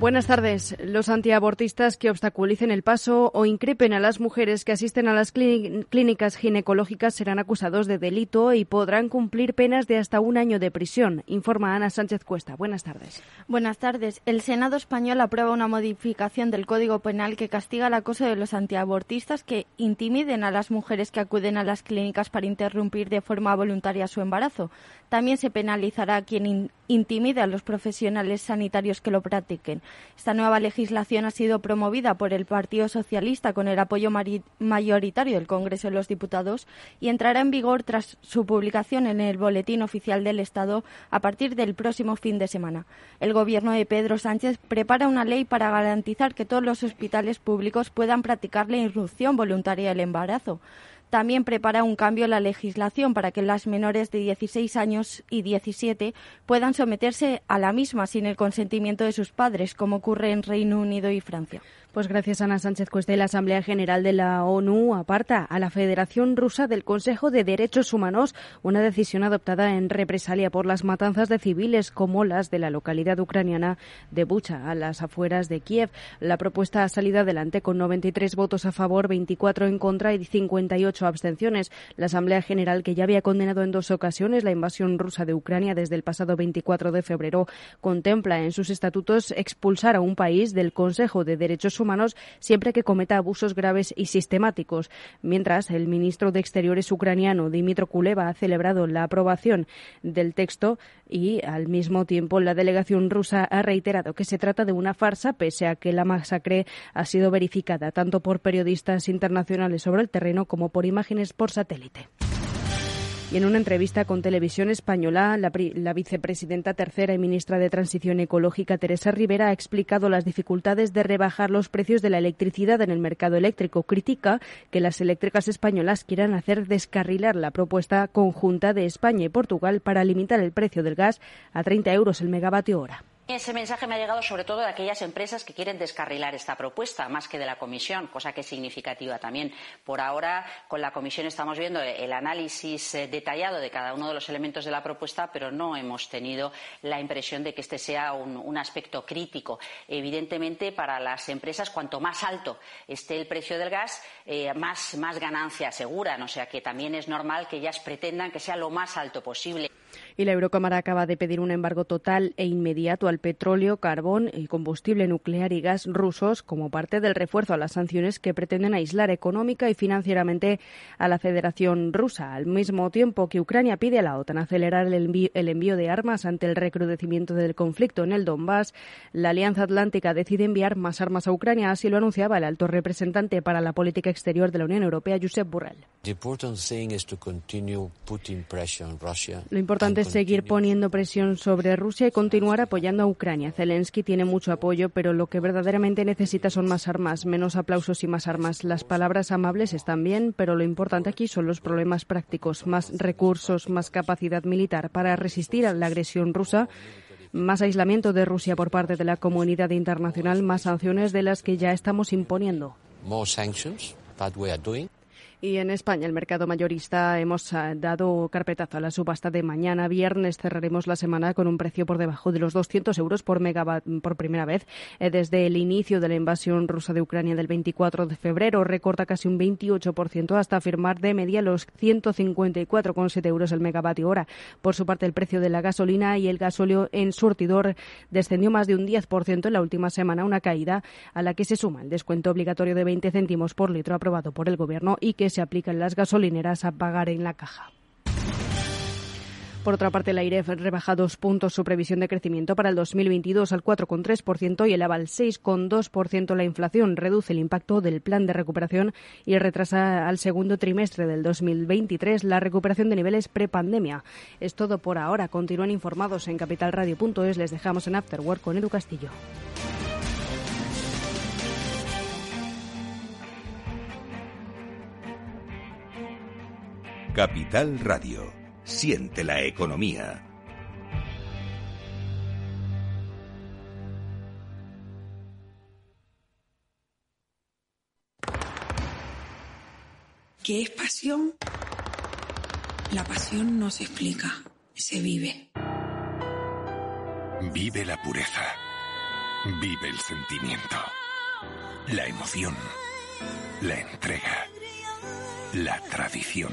Buenas tardes. Los antiabortistas que obstaculicen el paso o increpen a las mujeres que asisten a las clínicas ginecológicas serán acusados de delito y podrán cumplir penas de hasta un año de prisión, informa Ana Sánchez Cuesta. Buenas tardes. Buenas tardes. El Senado español aprueba una modificación del Código Penal que castiga el acoso de los antiabortistas que intimiden a las mujeres que acuden a las clínicas para interrumpir de forma voluntaria su embarazo. También se penalizará a quien intimide a los profesionales sanitarios que lo practiquen. Esta nueva legislación ha sido promovida por el Partido Socialista con el apoyo mayoritario del Congreso de los Diputados y entrará en vigor tras su publicación en el Boletín Oficial del Estado a partir del próximo fin de semana. El Gobierno de Pedro Sánchez prepara una ley para garantizar que todos los hospitales públicos puedan practicar la irrupción voluntaria del embarazo. También prepara un cambio en la legislación para que las menores de 16 años y 17 puedan someterse a la misma sin el consentimiento de sus padres, como ocurre en Reino Unido y Francia. Pues gracias Ana Sánchez Cuesta la Asamblea General de la ONU aparta a la Federación Rusa del Consejo de Derechos Humanos, una decisión adoptada en represalia por las matanzas de civiles como las de la localidad ucraniana de Bucha, a las afueras de Kiev. La propuesta ha salido adelante con 93 votos a favor, 24 en contra y 58 abstenciones. La Asamblea General, que ya había condenado en dos ocasiones la invasión rusa de Ucrania desde el pasado 24 de febrero, contempla en sus estatutos expulsar a un país del Consejo de Derechos Humanos siempre que cometa abusos graves y sistemáticos. Mientras, el ministro de Exteriores ucraniano, Dimitro Kuleva, ha celebrado la aprobación del texto y, al mismo tiempo, la delegación rusa ha reiterado que se trata de una farsa, pese a que la masacre ha sido verificada tanto por periodistas internacionales sobre el terreno como por imágenes por satélite. Y en una entrevista con Televisión Española, la, la, vicepresidenta tercera y ministra de Transición Ecológica, Teresa Rivera, ha explicado las dificultades de rebajar los precios de la electricidad en el mercado eléctrico. Critica que las eléctricas españolas quieran hacer descarrilar la propuesta conjunta de España y Portugal para limitar el precio del gas a 30 euros el megavatio hora. Ese mensaje me ha llegado sobre todo de aquellas empresas que quieren descarrilar esta propuesta, más que de la Comisión, cosa que es significativa también. Por ahora, con la Comisión estamos viendo el análisis eh, detallado de cada uno de los elementos de la propuesta, pero no hemos tenido la impresión de que este sea un, aspecto crítico. Evidentemente, para las empresas, cuanto más alto esté el precio del gas, eh, más, más ganancia aseguran. O sea que también es normal que ellas pretendan que sea lo más alto posible. Y la Eurocámara acaba de pedir un embargo total e inmediato al petróleo, carbón y combustible nuclear y gas rusos como parte del refuerzo a las sanciones que pretenden aislar económica y financieramente a la Federación Rusa, al mismo tiempo que Ucrania pide a la OTAN acelerar el envío, el envío de armas ante el recrudecimiento del conflicto en el Donbass. La Alianza Atlántica decide enviar más armas a Ucrania, así lo anunciaba el alto representante para la política exterior de la Unión Europea, Josep Borrell. Lo importante es seguir poniendo presión sobre Rusia y continuar apoyando a Ucrania. Zelensky tiene mucho apoyo, pero lo que verdaderamente necesita son más armas, menos aplausos y más armas. Las palabras amables están bien, pero lo importante aquí son los problemas prácticos, más recursos, más capacidad militar para resistir a la agresión rusa más aislamiento de Rusia por parte de la comunidad internacional, más sanciones de las que ya estamos imponiendo. Y en España, el mercado mayorista, hemos ah, dado carpetazo a la subasta de mañana viernes. Cerraremos la semana con un precio por debajo de los 200 euros por megawatt por primera vez eh, desde el inicio de la invasión rusa de Ucrania del 24 de febrero. Recorta casi un 28% hasta firmar de media los 154,7 euros el megavatio hora. Por su parte, el precio de la gasolina y el gasóleo en surtidor descendió más de un 10% en la última semana, una caída a la que se suma el descuento obligatorio de 20 céntimos por litro aprobado por el Gobierno y que se aplican las gasolineras a pagar en la caja. Por otra parte, la IREF rebaja dos puntos su previsión de crecimiento para el 2022 al 4,3% y eleva al 6,2% la inflación. Reduce el impacto del plan de recuperación y retrasa al segundo trimestre del 2023 la recuperación de niveles prepandemia. Es todo por ahora. Continúan informados en capitalradio.es. Les dejamos en Afterwork con Edu Castillo. Capital Radio. Siente la economía. ¿Qué es pasión? La pasión no se explica, se vive. Vive la pureza. Vive el sentimiento. La emoción. La entrega. La tradición.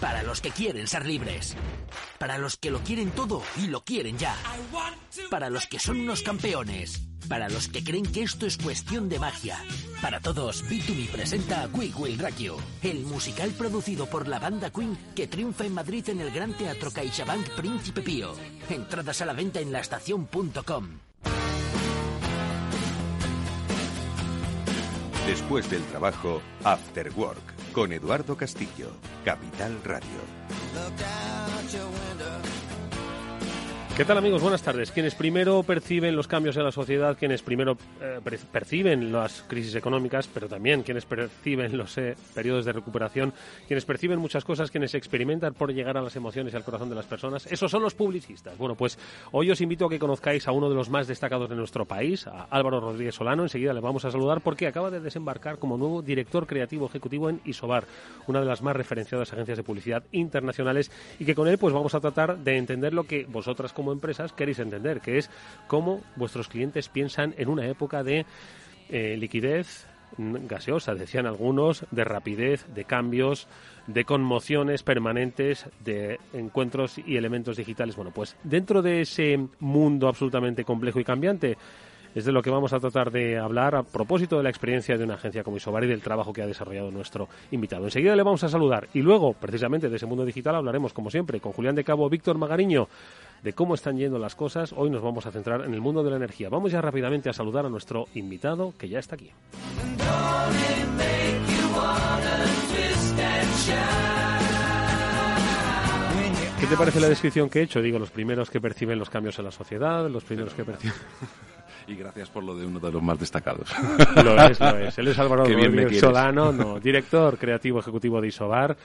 Para los que quieren ser libres. Para los que lo quieren todo y lo quieren ya. Para los que son unos campeones. Para los que creen que esto es cuestión de magia. Para todos, B2B presenta a Quick Will Rock You, el musical producido por la banda Queen que triunfa en Madrid en el Gran Teatro CaixaBank Príncipe Pío. Entradas a la venta en laestacion.com. Después del trabajo, After Work, con Eduardo Castillo, Capital Radio. ¿Qué tal amigos? Buenas tardes. Quienes primero perciben los cambios en la sociedad, quienes primero eh, per- perciben las crisis económicas, pero también quienes perciben los eh, periodos de recuperación, quienes perciben muchas cosas, quienes experimentan por llegar a las emociones y al corazón de las personas, esos son los publicistas. Bueno, pues hoy os invito a que conozcáis a uno de los más destacados de nuestro país, a Álvaro Rodríguez Solano. Enseguida le vamos a saludar porque acaba de desembarcar como nuevo director creativo ejecutivo en Isobar, una de las más referenciadas agencias de publicidad internacionales y que con él pues vamos a tratar de entender lo que vosotras como empresas queréis entender, que es cómo vuestros clientes piensan en una época de eh, liquidez gaseosa, decían algunos, de rapidez, de cambios, de conmociones permanentes, de encuentros y elementos digitales. Bueno, pues dentro de ese mundo absolutamente complejo y cambiante, es de lo que vamos a tratar de hablar a propósito de la experiencia de una agencia como Isobar y del trabajo que ha desarrollado nuestro invitado. Enseguida le vamos a saludar y luego, precisamente de ese mundo digital, hablaremos, como siempre, con Julián de Cabo, Víctor Magariño, de cómo están yendo las cosas. Hoy nos vamos a centrar en el mundo de la energía. Vamos ya rápidamente a saludar a nuestro invitado que ya está aquí. ¿Qué te parece la descripción que he hecho? Digo, los primeros que perciben los cambios en la sociedad, los primeros que perciben... Y gracias por lo de uno de los más destacados. Lo es, lo es. Él es Álvaro. Solano, no, director creativo ejecutivo de Isobar.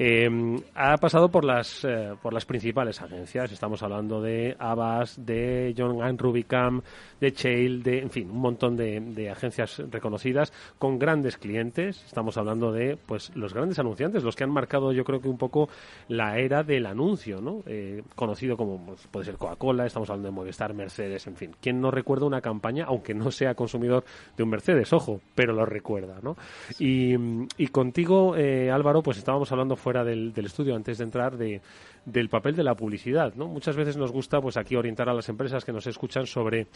Eh, ha pasado por las eh, por las principales agencias. Estamos hablando de Abbas, de John Ann Rubicam, de Chale, de en fin, un montón de, de agencias reconocidas con grandes clientes. Estamos hablando de pues los grandes anunciantes, los que han marcado yo creo que un poco la era del anuncio, ¿no? Eh, conocido como pues, puede ser Coca-Cola, estamos hablando de Movistar, Mercedes, en fin. ¿Quién no recuerda una campaña, aunque no sea consumidor de un Mercedes, ojo, pero lo recuerda, ¿no? Y, y contigo, eh, Álvaro, pues estábamos hablando fuera del, del estudio antes de entrar de, del papel de la publicidad, ¿no? Muchas veces nos gusta, pues aquí orientar a las empresas que nos escuchan sobre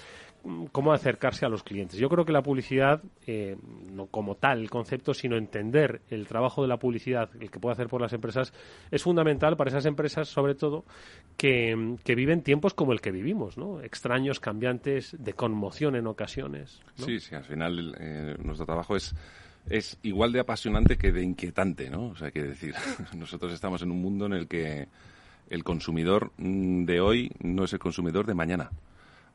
mm, cómo acercarse a los clientes. Yo creo que la publicidad, eh, no como tal el concepto, sino entender el trabajo de la publicidad, el que puede hacer por las empresas, es fundamental para esas empresas, sobre todo, que, que viven tiempos como el que vivimos, ¿no? Extraños, cambiantes, de conmoción en ocasiones. Sí, sí, al final eh, nuestro trabajo es es igual de apasionante que de inquietante, ¿no? O sea, que decir, nosotros estamos en un mundo en el que el consumidor mm, de hoy no es el consumidor de mañana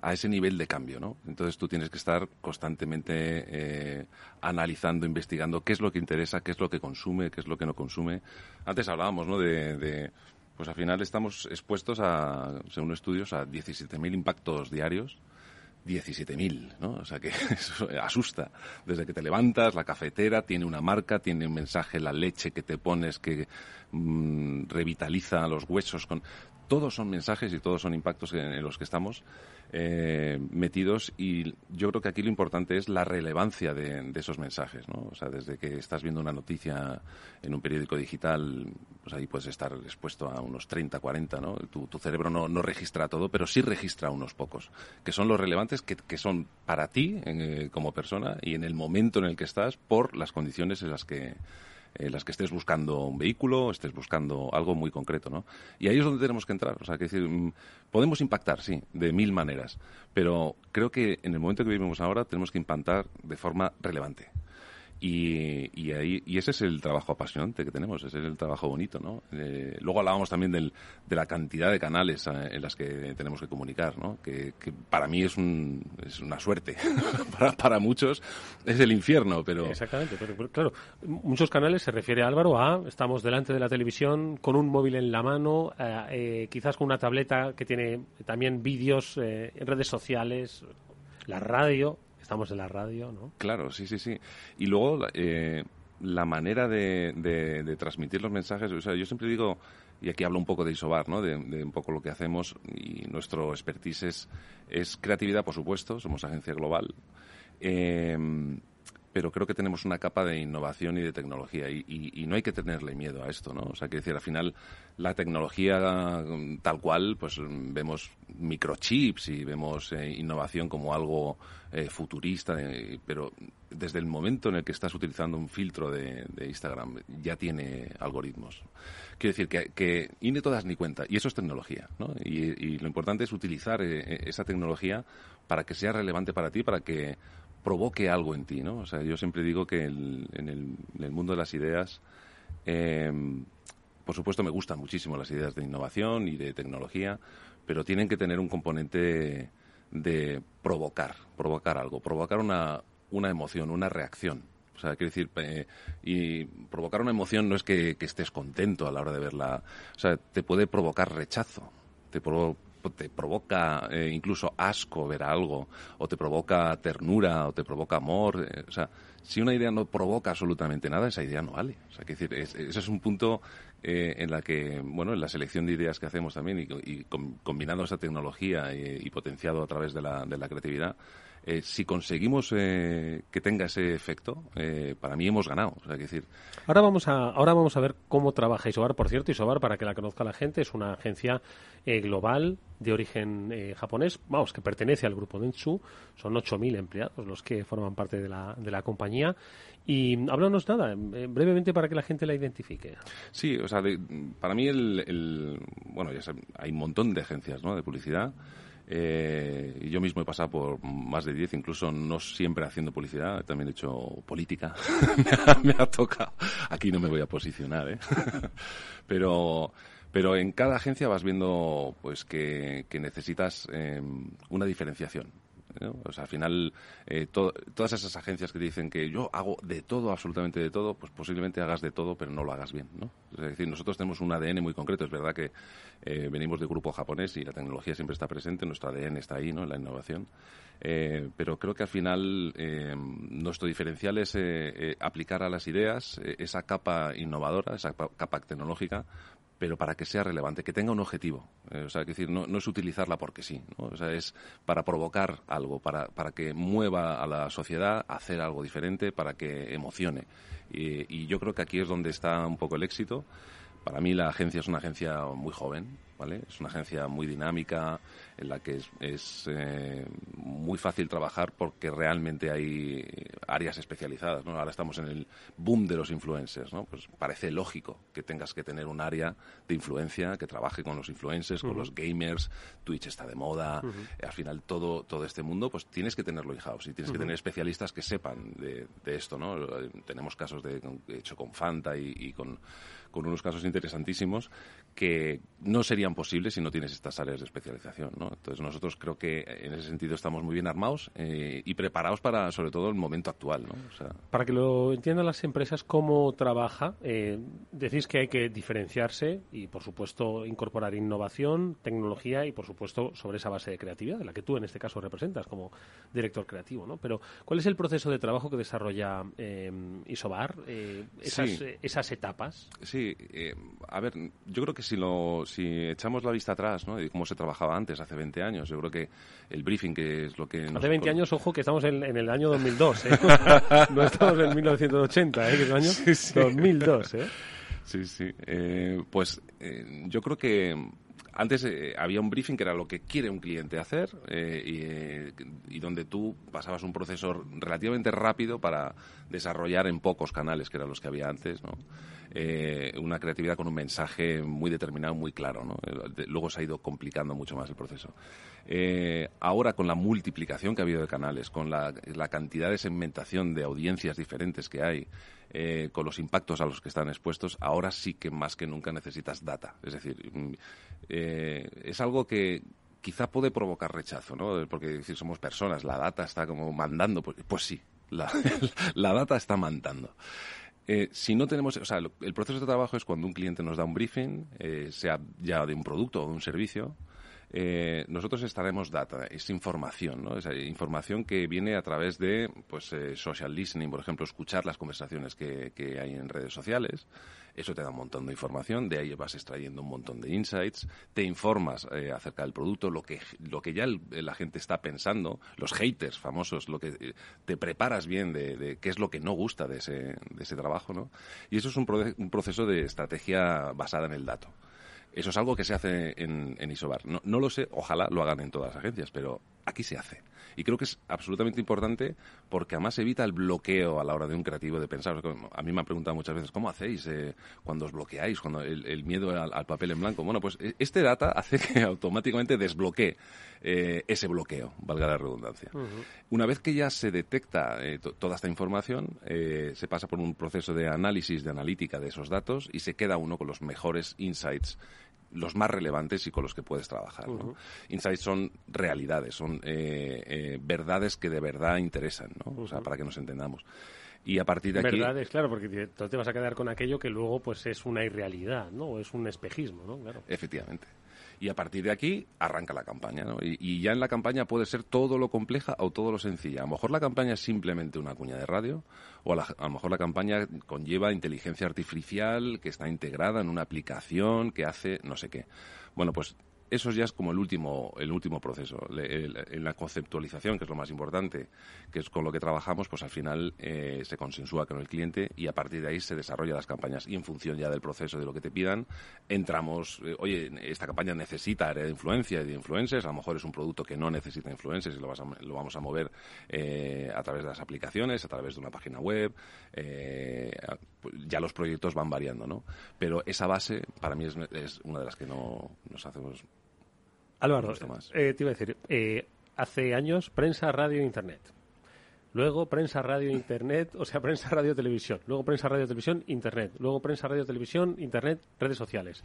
a ese nivel de cambio, ¿no? Entonces tú tienes que estar constantemente eh, analizando, investigando qué es lo que interesa, qué es lo que consume, qué es lo que no consume. Antes hablábamos, ¿no? De, de pues al final estamos expuestos a, según estudios, a 17.000 impactos diarios. 17.000, ¿no? O sea que eso asusta. Desde que te levantas, la cafetera tiene una marca, tiene un mensaje, la leche que te pones que mm, revitaliza los huesos con todos son mensajes y todos son impactos en, los que estamos eh, metidos y yo creo que aquí lo importante es la relevancia de, esos mensajes, ¿no? O sea, desde que estás viendo una noticia en un periódico digital, pues ahí puedes estar expuesto a unos 30, 40, ¿no? Tu, cerebro no, no, registra todo, pero sí registra unos pocos, que son los relevantes, que, que son para ti eh, como persona y en el momento en el que estás por las condiciones en las que en las que estés buscando un vehículo, estés buscando algo muy concreto, ¿no? Y ahí es donde tenemos que entrar. O sea, que decir, mm, podemos impactar, sí, de mil maneras, pero creo que en el momento que vivimos ahora tenemos que impactar de forma relevante. Y, y, ahí, y ese es el trabajo apasionante que tenemos, ese es el trabajo bonito, ¿no? Eh, luego hablábamos también del, de la cantidad de canales eh, en las que tenemos que comunicar, ¿no? Que, para mí es, un, es una suerte, para, muchos es el infierno, pero... Exactamente, pero, claro, muchos canales se refiere Álvaro a, estamos delante de la televisión con un móvil en la mano, eh, quizás con una tableta que tiene también vídeos, redes sociales, la radio, estamos en la radio, ¿no? Claro, sí, sí, sí. Y luego eh, la manera de, de, transmitir los mensajes, o sea, yo siempre digo, y aquí hablo un poco de Isobar, ¿no? De, un poco lo que hacemos y nuestro expertise es, creatividad, por supuesto, somos agencia global. Eh, pero creo que tenemos una capa de innovación y de tecnología y, no hay que tenerle miedo a esto, ¿no? O sea, que decir, al final la tecnología mm, tal cual, pues mm, vemos microchips y vemos eh, innovación como algo eh, futurista, eh, pero desde el momento en el que estás utilizando un filtro de, Instagram ya tiene algoritmos. Quiero decir que, que y ni todas ni cuenta, y eso es tecnología, ¿no? Y, lo importante es utilizar esa tecnología para que sea relevante para ti, para que provoque algo en ti, ¿no? O sea, yo siempre digo que en, el, mundo de las ideas, eh, por supuesto me gustan muchísimo las ideas de innovación y de tecnología, pero tienen que tener un componente de provocar, provocar algo, provocar una, una emoción, una reacción. O sea, quiero decir, eh, y provocar una emoción no es que, estés contento a la hora de verla. O sea, te puede provocar rechazo, te, te provoca eh, incluso asco ver algo, o te provoca ternura, o te provoca amor. Eh, o sea, si una idea no provoca absolutamente nada, esa idea no vale. O sea, que decir, ese es un punto eh, en la que, bueno, en la selección de ideas que hacemos también y, combinando esa tecnología y, potenciado a través de la, de la creatividad, eh, si conseguimos eh, que tenga ese efecto, eh, para mí hemos ganado. O sea, decir... ahora, vamos a, ahora vamos a ver cómo trabaja Isobar. Por cierto, Isobar, para que la conozca la gente, es una agencia global de origen japonés, vamos, que pertenece al grupo Dentsu. Son 8.000 empleados los que forman parte de la, de la compañía. Y háblanos nada, brevemente para que la gente la identifique. Sí, o sea, para mí el, bueno, ya hay un montón de agencias ¿no? de publicidad. Eh, yo mismo he pasado por más de 10, incluso no siempre haciendo publicidad, también he hecho política. me, ha, tocado. Aquí no me voy a posicionar, ¿eh? pero, pero en cada agencia vas viendo pues que, necesitas eh, una diferenciación. O sea, al final, eh, todas esas agencias que dicen que yo hago de todo, absolutamente de todo, pues posiblemente hagas de todo, pero no lo hagas bien, ¿no? Es decir, nosotros tenemos un ADN muy concreto. Es verdad que eh, venimos de grupo japonés y la tecnología siempre está presente, nuestro ADN está ahí, ¿no? En la innovación. Eh, pero creo que al final nuestro diferencial es aplicar a las ideas esa capa innovadora, esa capa tecnológica, pero para que sea relevante, que tenga un objetivo. Eh, o sea, que decir, no, no, es utilizarla porque sí, ¿no? o sea, es para provocar algo, para, para que mueva a la sociedad a hacer algo diferente, para que emocione. Y, y yo creo que aquí es donde está un poco el éxito. Para mí la agencia es una agencia muy joven, ¿vale? Es una agencia muy dinámica, en la que es, eh, muy fácil trabajar porque realmente hay áreas especializadas, ¿no? Ahora estamos en el boom de los influencers, ¿no? Pues parece lógico que tengas que tener un área de influencia que trabaje con los influencers, con los gamers, Twitch está de moda, al final todo, todo este mundo, pues tienes que tenerlo in-house y tienes que tener especialistas que sepan de, esto, ¿no? Tenemos casos de, hecho con Fanta y con con unos casos interesantísimos que no serían posibles si no tienes estas áreas de especialización. ¿no? Entonces nosotros creo que en ese sentido estamos muy bien armados eh, y preparados para sobre todo el momento actual. ¿no? Para que lo entiendan las empresas cómo trabaja, eh, decís que hay que diferenciarse y por supuesto incorporar innovación, tecnología y por supuesto sobre esa base de creatividad, de la que tú en este caso representas como director creativo. ¿no? Pero ¿cuál es el proceso de trabajo que desarrolla eh, Isobar? esas, esas etapas. Sí, a ver, yo creo que si lo si echamos la vista atrás, ¿no? De cómo se trabajaba antes, hace 20 años, yo creo que el briefing, que es lo que... Hace 20 años, ojo, que estamos en, el año 2002, ¿eh? no estamos en 1980, ¿eh? Que es el año 2002, ¿eh? Sí, sí. Eh, pues eh, yo creo que antes eh, había un briefing que era lo que quiere un cliente hacer eh, y, donde tú pasabas un proceso relativamente rápido para desarrollar en pocos canales, que eran los que había antes, ¿no? Eh, una creatividad con un mensaje muy determinado, muy claro. ¿no? Luego se ha ido complicando mucho más el proceso. ahora, con la multiplicación que ha habido de canales, con la, cantidad de segmentación de audiencias diferentes que hay, eh, con los impactos a los que están expuestos, ahora sí que más que nunca necesitas data. Es decir, eh, es algo que quizá puede provocar rechazo, ¿no? Porque decir, somos personas, la data está como mandando. Pues, pues sí, la, data está mandando. Eh, si no tenemos, o sea, el proceso de trabajo es cuando un cliente nos da un briefing, sea ya de un producto o de un servicio, eh, nosotros estaremos data, es información, ¿no? Es información que viene a través de pues, eh, social listening, por ejemplo, escuchar las conversaciones que, hay en redes sociales. Eso te da un montón de información, de ahí vas extrayendo un montón de insights, te informas eh, acerca del producto, lo que, lo que ya la gente está pensando, los haters famosos, lo que te preparas bien de, qué es lo que no gusta de ese, de ese trabajo, ¿no? Y eso es un, un proceso de estrategia basada en el dato. Eso es algo que se hace en, en Isobar. No, no, lo sé, ojalá lo hagan en todas las agencias, pero aquí se hace. Y creo que es absolutamente importante porque además evita el bloqueo a la hora de un creativo de pensar. A mí me han preguntado muchas veces, ¿cómo hacéis eh, cuando os bloqueáis, cuando el, miedo al, papel en blanco? Bueno, pues e, este data hace que automáticamente desbloquee eh, ese bloqueo, valga la redundancia. Una vez que ya se detecta eh, toda esta información, se pasa por un proceso de análisis, de analítica de esos datos y se queda uno con los mejores insights los más relevantes y con los que puedes trabajar. Insights son realidades, son eh, eh, verdades que de verdad interesan, ¿no? O sea, para que nos entendamos. Y a partir de aquí... Verdades, claro, porque tú te vas a quedar con aquello que luego pues es una irrealidad, ¿no? O es un espejismo, ¿no? Claro. Efectivamente y a partir de aquí arranca la campaña. ¿no? Y, ya en la campaña puede ser todo lo compleja o todo lo sencilla. A lo mejor la campaña es simplemente una cuña de radio o a, a, lo mejor la campaña conlleva inteligencia artificial que está integrada en una aplicación que hace no sé qué. Bueno, pues eso ya es como el último, el último proceso. en la conceptualización, que es lo más importante, que es con lo que trabajamos, pues al final eh, se consensúa con el cliente y a partir de ahí se desarrollan las campañas. Y en función ya del proceso de lo que te pidan, entramos, eh, oye, esta campaña necesita área de influencia y de influencers, a lo mejor es un producto que no necesita influencers y lo, lo vamos a mover eh, a través de las aplicaciones, a través de una página web. ya los proyectos van variando, ¿no? Pero esa base, para mí, es una de las que no nos hacemos Álvaro, eh, te iba a decir, eh, hace años prensa, radio, internet. Luego prensa, radio, internet, o sea, prensa, radio, televisión. Luego prensa, radio, televisión, internet. Luego prensa, radio, televisión, internet, redes sociales.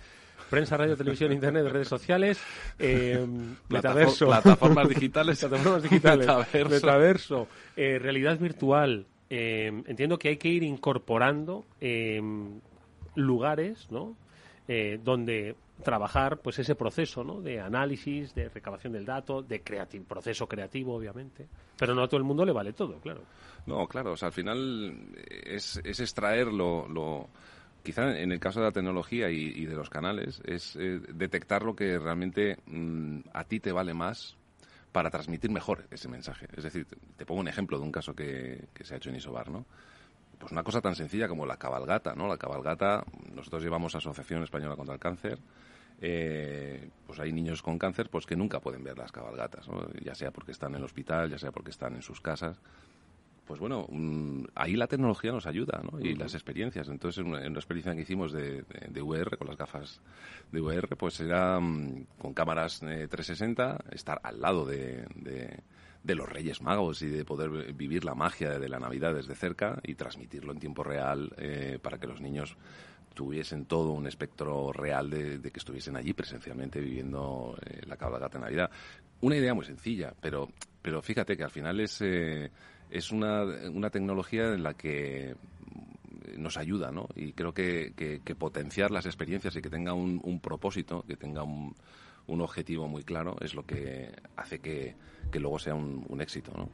Prensa, radio, televisión, internet, redes sociales, eh, metaverso. Plataformas digitales. plataformas digitales. metaverso. realidad virtual. entiendo que hay que ir incorporando lugares, ¿no? donde trabajar pues ese proceso ¿no? de análisis, de recabación del dato, de proceso creativo, obviamente. Pero no a todo el mundo le vale todo, claro. No, claro, o sea, al final es, es extraer lo, quizá en el caso de la tecnología y, de los canales, es eh, detectar lo que realmente mm, a ti te vale más para transmitir mejor ese mensaje. Es decir, te pongo un ejemplo de un caso que, que se ha hecho en Isobar, ¿no? Pues una cosa tan sencilla como la cabalgata, ¿no? La cabalgata, nosotros llevamos Asociación Española contra el Cáncer, eh, pues hay niños con cáncer pues que nunca pueden ver las cabalgatas, ya sea porque están en el hospital, ya sea porque están en sus casas. Pues bueno, mm, ahí la tecnología nos ayuda, ¿no? Y las experiencias. Entonces, en una, experiencia que hicimos de, VR, con las gafas de VR, pues era mm, con cámaras 360, eh, estar al lado de, de, los Reyes Magos y de poder vivir la magia de la Navidad desde cerca y transmitirlo en tiempo real eh, para que los niños tuviesen todo un espectro real de, que estuviesen allí presencialmente viviendo eh, la cabalgata de Navidad. Una idea muy sencilla, pero, pero fíjate que al final es, eh, es una, una tecnología en la que nos ayuda, ¿no? Y creo que, que, potenciar las experiencias y que tenga un propósito, que tenga un, un objetivo muy claro es lo que hace que, que luego sea un, un éxito. ¿no?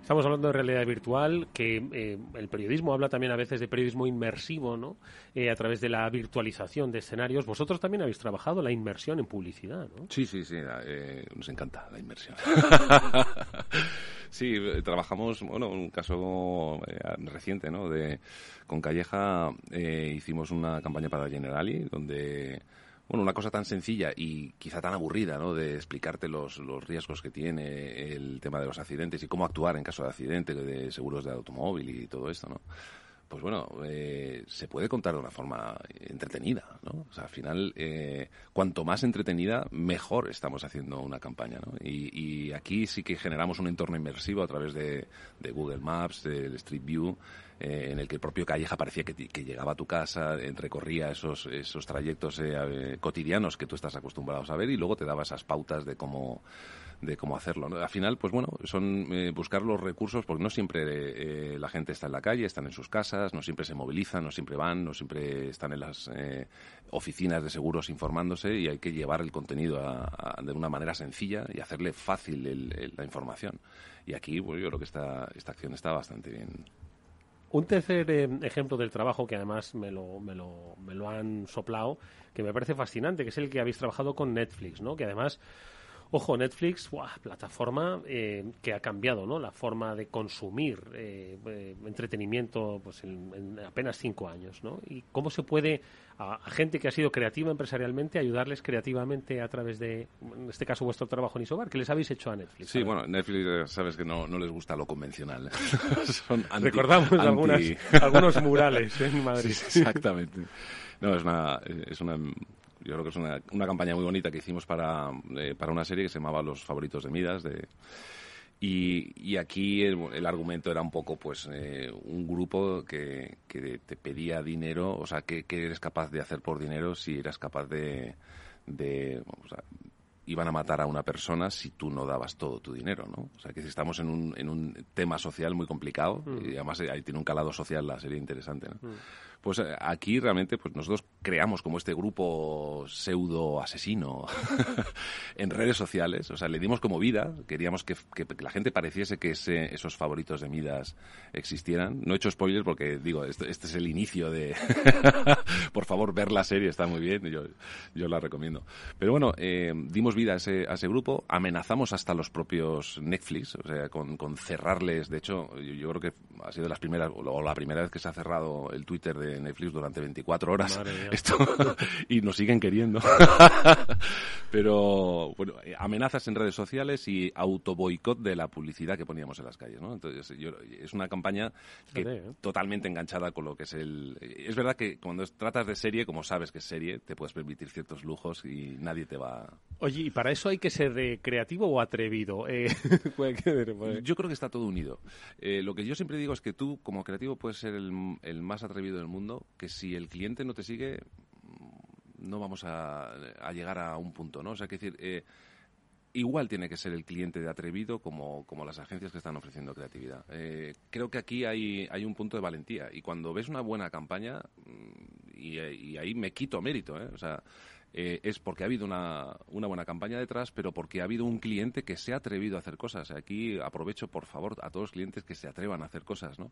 Estamos hablando de realidad virtual, que eh, el periodismo habla también a veces de periodismo inmersivo, ¿no? Eh, a través de la virtualización de escenarios. Vosotros también habéis trabajado la inmersión en publicidad, ¿no? Sí, sí, sí, eh, nos encanta la inmersión. sí, trabajamos, bueno, un caso reciente, ¿no? De, con Calleja hicimos una campaña para Generali, donde bueno, una cosa tan sencilla y quizá tan aburrida, ¿no? De explicarte los, los riesgos que tiene el tema de los accidentes y cómo actuar en caso de accidente, de seguros de automóvil y todo esto, ¿no? Pues bueno, eh, se puede contar de una forma entretenida, ¿no? O sea, al final, eh, cuanto más entretenida, mejor estamos haciendo una campaña, ¿no? Y, y aquí sí que generamos un entorno inmersivo a través de, de Google Maps, del Street View, eh, en el que el propio Calleja parecía que, que llegaba a tu casa, eh, recorría esos, esos trayectos eh, cotidianos que tú estás acostumbrado a ver y luego te daba esas pautas de cómo de cómo hacerlo. Al final, pues bueno, son buscar los recursos, porque no siempre la gente está en la calle, están en sus casas, no siempre se movilizan, no siempre van, no siempre están en las oficinas de seguros informándose y hay que llevar el contenido de una manera sencilla y hacerle fácil la información. Y aquí, pues yo creo que esta, esta acción está bastante bien, un tercer eh, ejemplo del trabajo que además me lo, me, lo, me lo han soplado, que me parece fascinante, que es el que habéis trabajado con Netflix, ¿no? Que además Ojo, Netflix, plataforma eh, que ha cambiado ¿no? la forma de consumir eh, eh, entretenimiento pues, en, apenas cinco años. ¿no? ¿Y cómo se puede, a, gente que ha sido creativa empresarialmente, ayudarles creativamente a través de, en este caso, vuestro trabajo en Isobar? ¿Qué les habéis hecho a Netflix? Sí, bueno, Netflix, sabes que no, no les gusta lo convencional. Recordamos algunos murales en Madrid. exactamente. No, es una, es una yo creo que es una, una campaña muy bonita que hicimos para, eh, para una serie que se llamaba Los favoritos de Midas. De, y, y aquí el, argumento era un poco, pues, eh, un grupo que, que te pedía dinero, o sea, ¿qué, eres capaz de hacer por dinero si eras capaz de, de o sea, iban a matar a una persona si tú no dabas todo tu dinero, ¿no? O sea, que estamos en un, en un tema social muy complicado mm. y además ahí tiene un calado social la serie interesante, ¿no? Mm. Pues eh, aquí realmente pues nosotros creamos como este grupo pseudo asesino en redes sociales, o sea, le dimos como vida, queríamos que, la gente pareciese que esos favoritos de Midas existieran. No he hecho spoilers porque digo, este, este es el inicio de... Por favor, ver la serie, está muy bien, yo, yo la recomiendo. Pero bueno, eh, dimos vida a ese, a ese grupo, amenazamos hasta los propios Netflix, o sea, con, con cerrarles, de hecho, yo, creo que ha sido las primeras, o la primera vez que se ha cerrado el Twitter de Netflix durante 24 horas. Esto, y nos siguen queriendo. Pero, bueno, amenazas en redes sociales y auto boicot de la publicidad que poníamos en las calles, ¿no? Entonces, es una campaña que, ¿eh? totalmente enganchada con lo que es el... Es verdad que cuando tratas de serie, como sabes que es serie, te puedes permitir ciertos lujos y nadie te va... Oye, ¿y para eso hay que ser de creativo o atrevido? Eh, yo creo que está todo unido. Eh, lo que yo siempre digo es que tú, como creativo, puedes ser el, el más atrevido del mundo, que si el cliente no te sigue, no vamos a, llegar a un punto, ¿no? O sea, que decir, eh, igual tiene que ser el cliente de atrevido como, como las agencias que están ofreciendo creatividad. Eh, creo que aquí hay, hay un punto de valentía y cuando ves una buena campaña, mm, y, ahí me quito mérito, ¿eh? O sea, eh, es porque ha habido una, una, buena campaña detrás, pero porque ha habido un cliente que se ha atrevido a hacer cosas. Aquí aprovecho, por favor, a todos los clientes que se atrevan a hacer cosas, ¿no?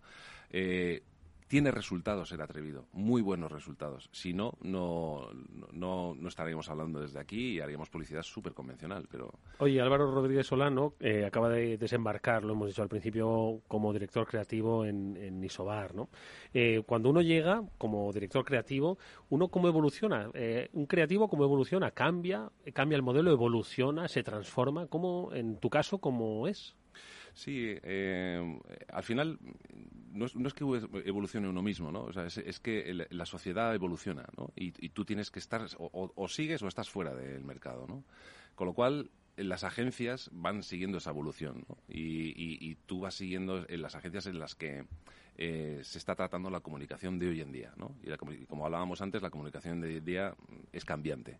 Tiene resultados el atrevido, muy buenos resultados. Si no, no, no, no estaríamos hablando desde aquí y haríamos publicidad súper convencional. Pero... Oye, Álvaro Rodríguez Solano eh, acaba de desembarcar, lo hemos dicho al principio, como director creativo en, en Isobar. ¿no? Eh, cuando uno llega como director creativo, ¿uno cómo evoluciona? Eh, ¿Un creativo cómo evoluciona? ¿Cambia? ¿Cambia el modelo? ¿Evoluciona? ¿Se transforma? ¿Cómo, en tu caso, cómo es? Sí, eh, al final no es, no es, que evolucione uno mismo, ¿no? O sea, es, que la sociedad evoluciona, ¿no? Y, tú tienes que estar, o, sigues o estás fuera del mercado, ¿no? Con lo cual, las agencias van siguiendo esa evolución, ¿no? y, tú vas siguiendo en las agencias en las que eh, se está tratando la comunicación de hoy en día, ¿no? Y como hablábamos antes, la comunicación de hoy en día es cambiante.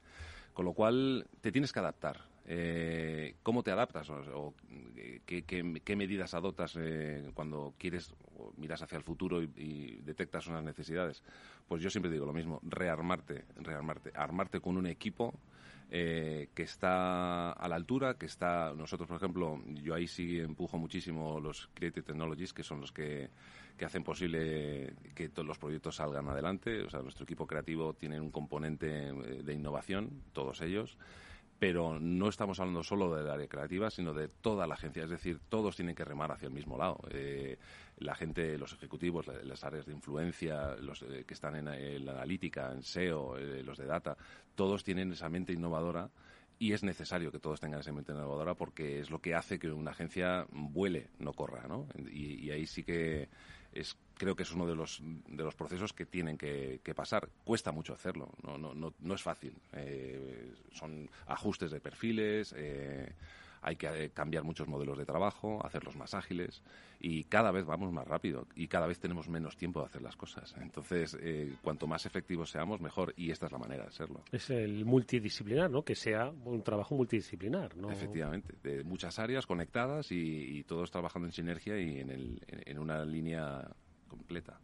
Con lo cual, te tienes que adaptar eh, ¿Cómo te adaptas? O, qué, medidas adoptas eh, cuando quieres miras hacia el futuro y, detectas unas necesidades. Pues yo siempre digo lo mismo, rearmarte, rearmarte, armarte con un equipo eh, que está a la altura, que está, nosotros por ejemplo, yo ahí sí empujo muchísimo los Creative Technologies, que son los que, que hacen posible que todos los proyectos salgan adelante. O sea, nuestro equipo creativo tiene un componente de innovación, todos ellos pero no estamos hablando solo del área creativa, sino de toda la agencia. Es decir, todos tienen que remar hacia el mismo lado. Eh, la gente, los ejecutivos, las áreas de influencia, los eh, que están en, la analítica, en SEO, eh, los de data, todos tienen esa mente innovadora y es necesario que todos tengan esa mente innovadora porque es lo que hace que una agencia vuele, no corra, ¿no? y ahí sí que es creo que es uno de los, de los procesos que tienen que, pasar. Cuesta mucho hacerlo, no, no, no, no es fácil. Eh, son ajustes de perfiles, eh, hay que eh, cambiar muchos modelos de trabajo, hacerlos más ágiles y cada vez vamos más rápido y cada vez tenemos menos tiempo de hacer las cosas. Entonces, cuanto más efectivos seamos, mejor y esta es la manera de serlo. Es el multidisciplinar, ¿no? Que sea un trabajo multidisciplinar, ¿no? Efectivamente, de muchas áreas conectadas y, todos trabajando en sinergia y en, el, en una línea completa.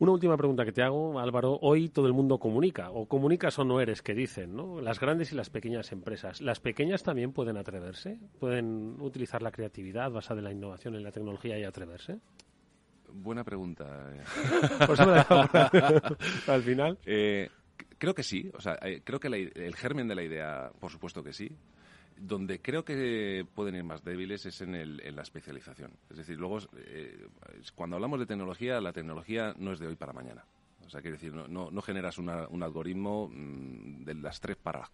Una última pregunta que te hago, Álvaro. Hoy todo el mundo comunica, o comunicas o no eres, que dicen, ¿no? Las grandes y las pequeñas empresas. ¿Las pequeñas también pueden atreverse? ¿Pueden utilizar la creatividad basada en la innovación, en la tecnología y atreverse? Buena pregunta. Eh. Pues al final. Eh, creo que sí. O sea, eh, creo que el germen de la idea, por supuesto que sí donde creo que pueden ir más débiles es en, el, en la especialización. Es decir, luego, eh, cuando hablamos de tecnología, la tecnología no es de hoy para mañana. O sea, quiero decir, no, no, generas un algoritmo mm, de las tres para las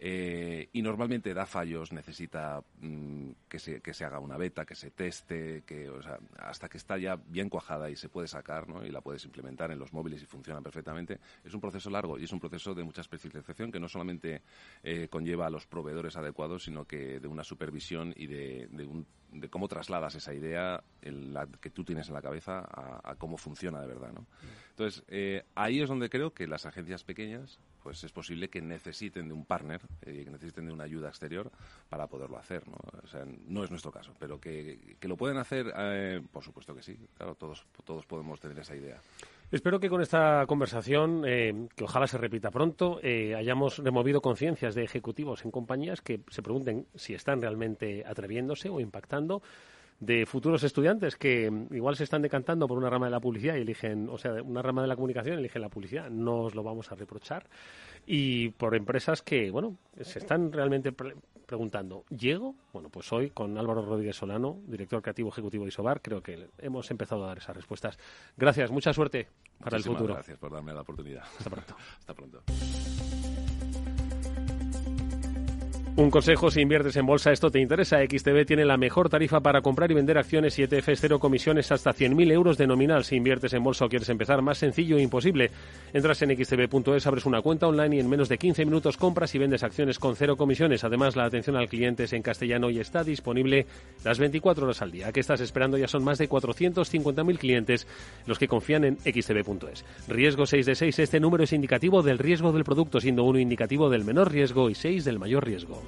Eh, y normalmente da fallos, necesita mm, que, se, que se haga una beta, que se teste, que, o sea, hasta que está ya bien cuajada y se puede sacar ¿no? y la puedes implementar en los móviles y funciona perfectamente. Es un proceso largo y es un proceso de mucha especialización que no solamente eh, conlleva a los proveedores adecuados, sino que de una supervisión y de, de, un, de cómo trasladas esa idea en la, que tú tienes en la cabeza a, cómo funciona de verdad. ¿no? Entonces, eh, ahí es donde creo que las agencias pequeñas pues es posible que necesiten de un partner, eh, que necesiten de una ayuda exterior para poderlo hacer. ¿no? Es nuestro caso, pero que, lo pueden hacer, eh, por supuesto que sí. Claro, todos, podemos tener esa idea. Espero que con esta conversación, eh, que ojalá se repita pronto, hayamos removido conciencias de ejecutivos en compañías que se pregunten si están realmente atreviéndose o impactando de futuros estudiantes que igual se están decantando por una rama de la publicidad y eligen, o sea, una rama de la comunicación y eligen la publicidad, no os lo vamos a reprochar. Y por empresas que, bueno, se están realmente preguntando, ¿llego? Bueno, pues hoy con Álvaro Rodríguez Solano, director creativo ejecutivo de Isobar, creo que hemos empezado a dar esas respuestas. Gracias, mucha suerte para el futuro. Gracias por darme la oportunidad. Hasta pronto. Hasta pronto. Un consejo, si inviertes en bolsa, esto te interesa. XTB tiene la mejor tarifa para comprar y vender acciones y ETFs, cero comisiones hasta 100.000 euros de nominal. Si inviertes en bolsa o quieres empezar, más sencillo e imposible. Entras en xtb.es, abres una cuenta online y en menos de 15 minutos compras y vendes acciones con cero comisiones. Además, la atención al cliente es en castellano y está disponible las 24 horas al día. ¿Qué estás esperando? Ya son más de 450.000 clientes los que confían en xtb.es. Riesgo 6 de 6. Este número es indicativo del riesgo del producto, siendo uno indicativo del menor riesgo y 6 del mayor riesgo.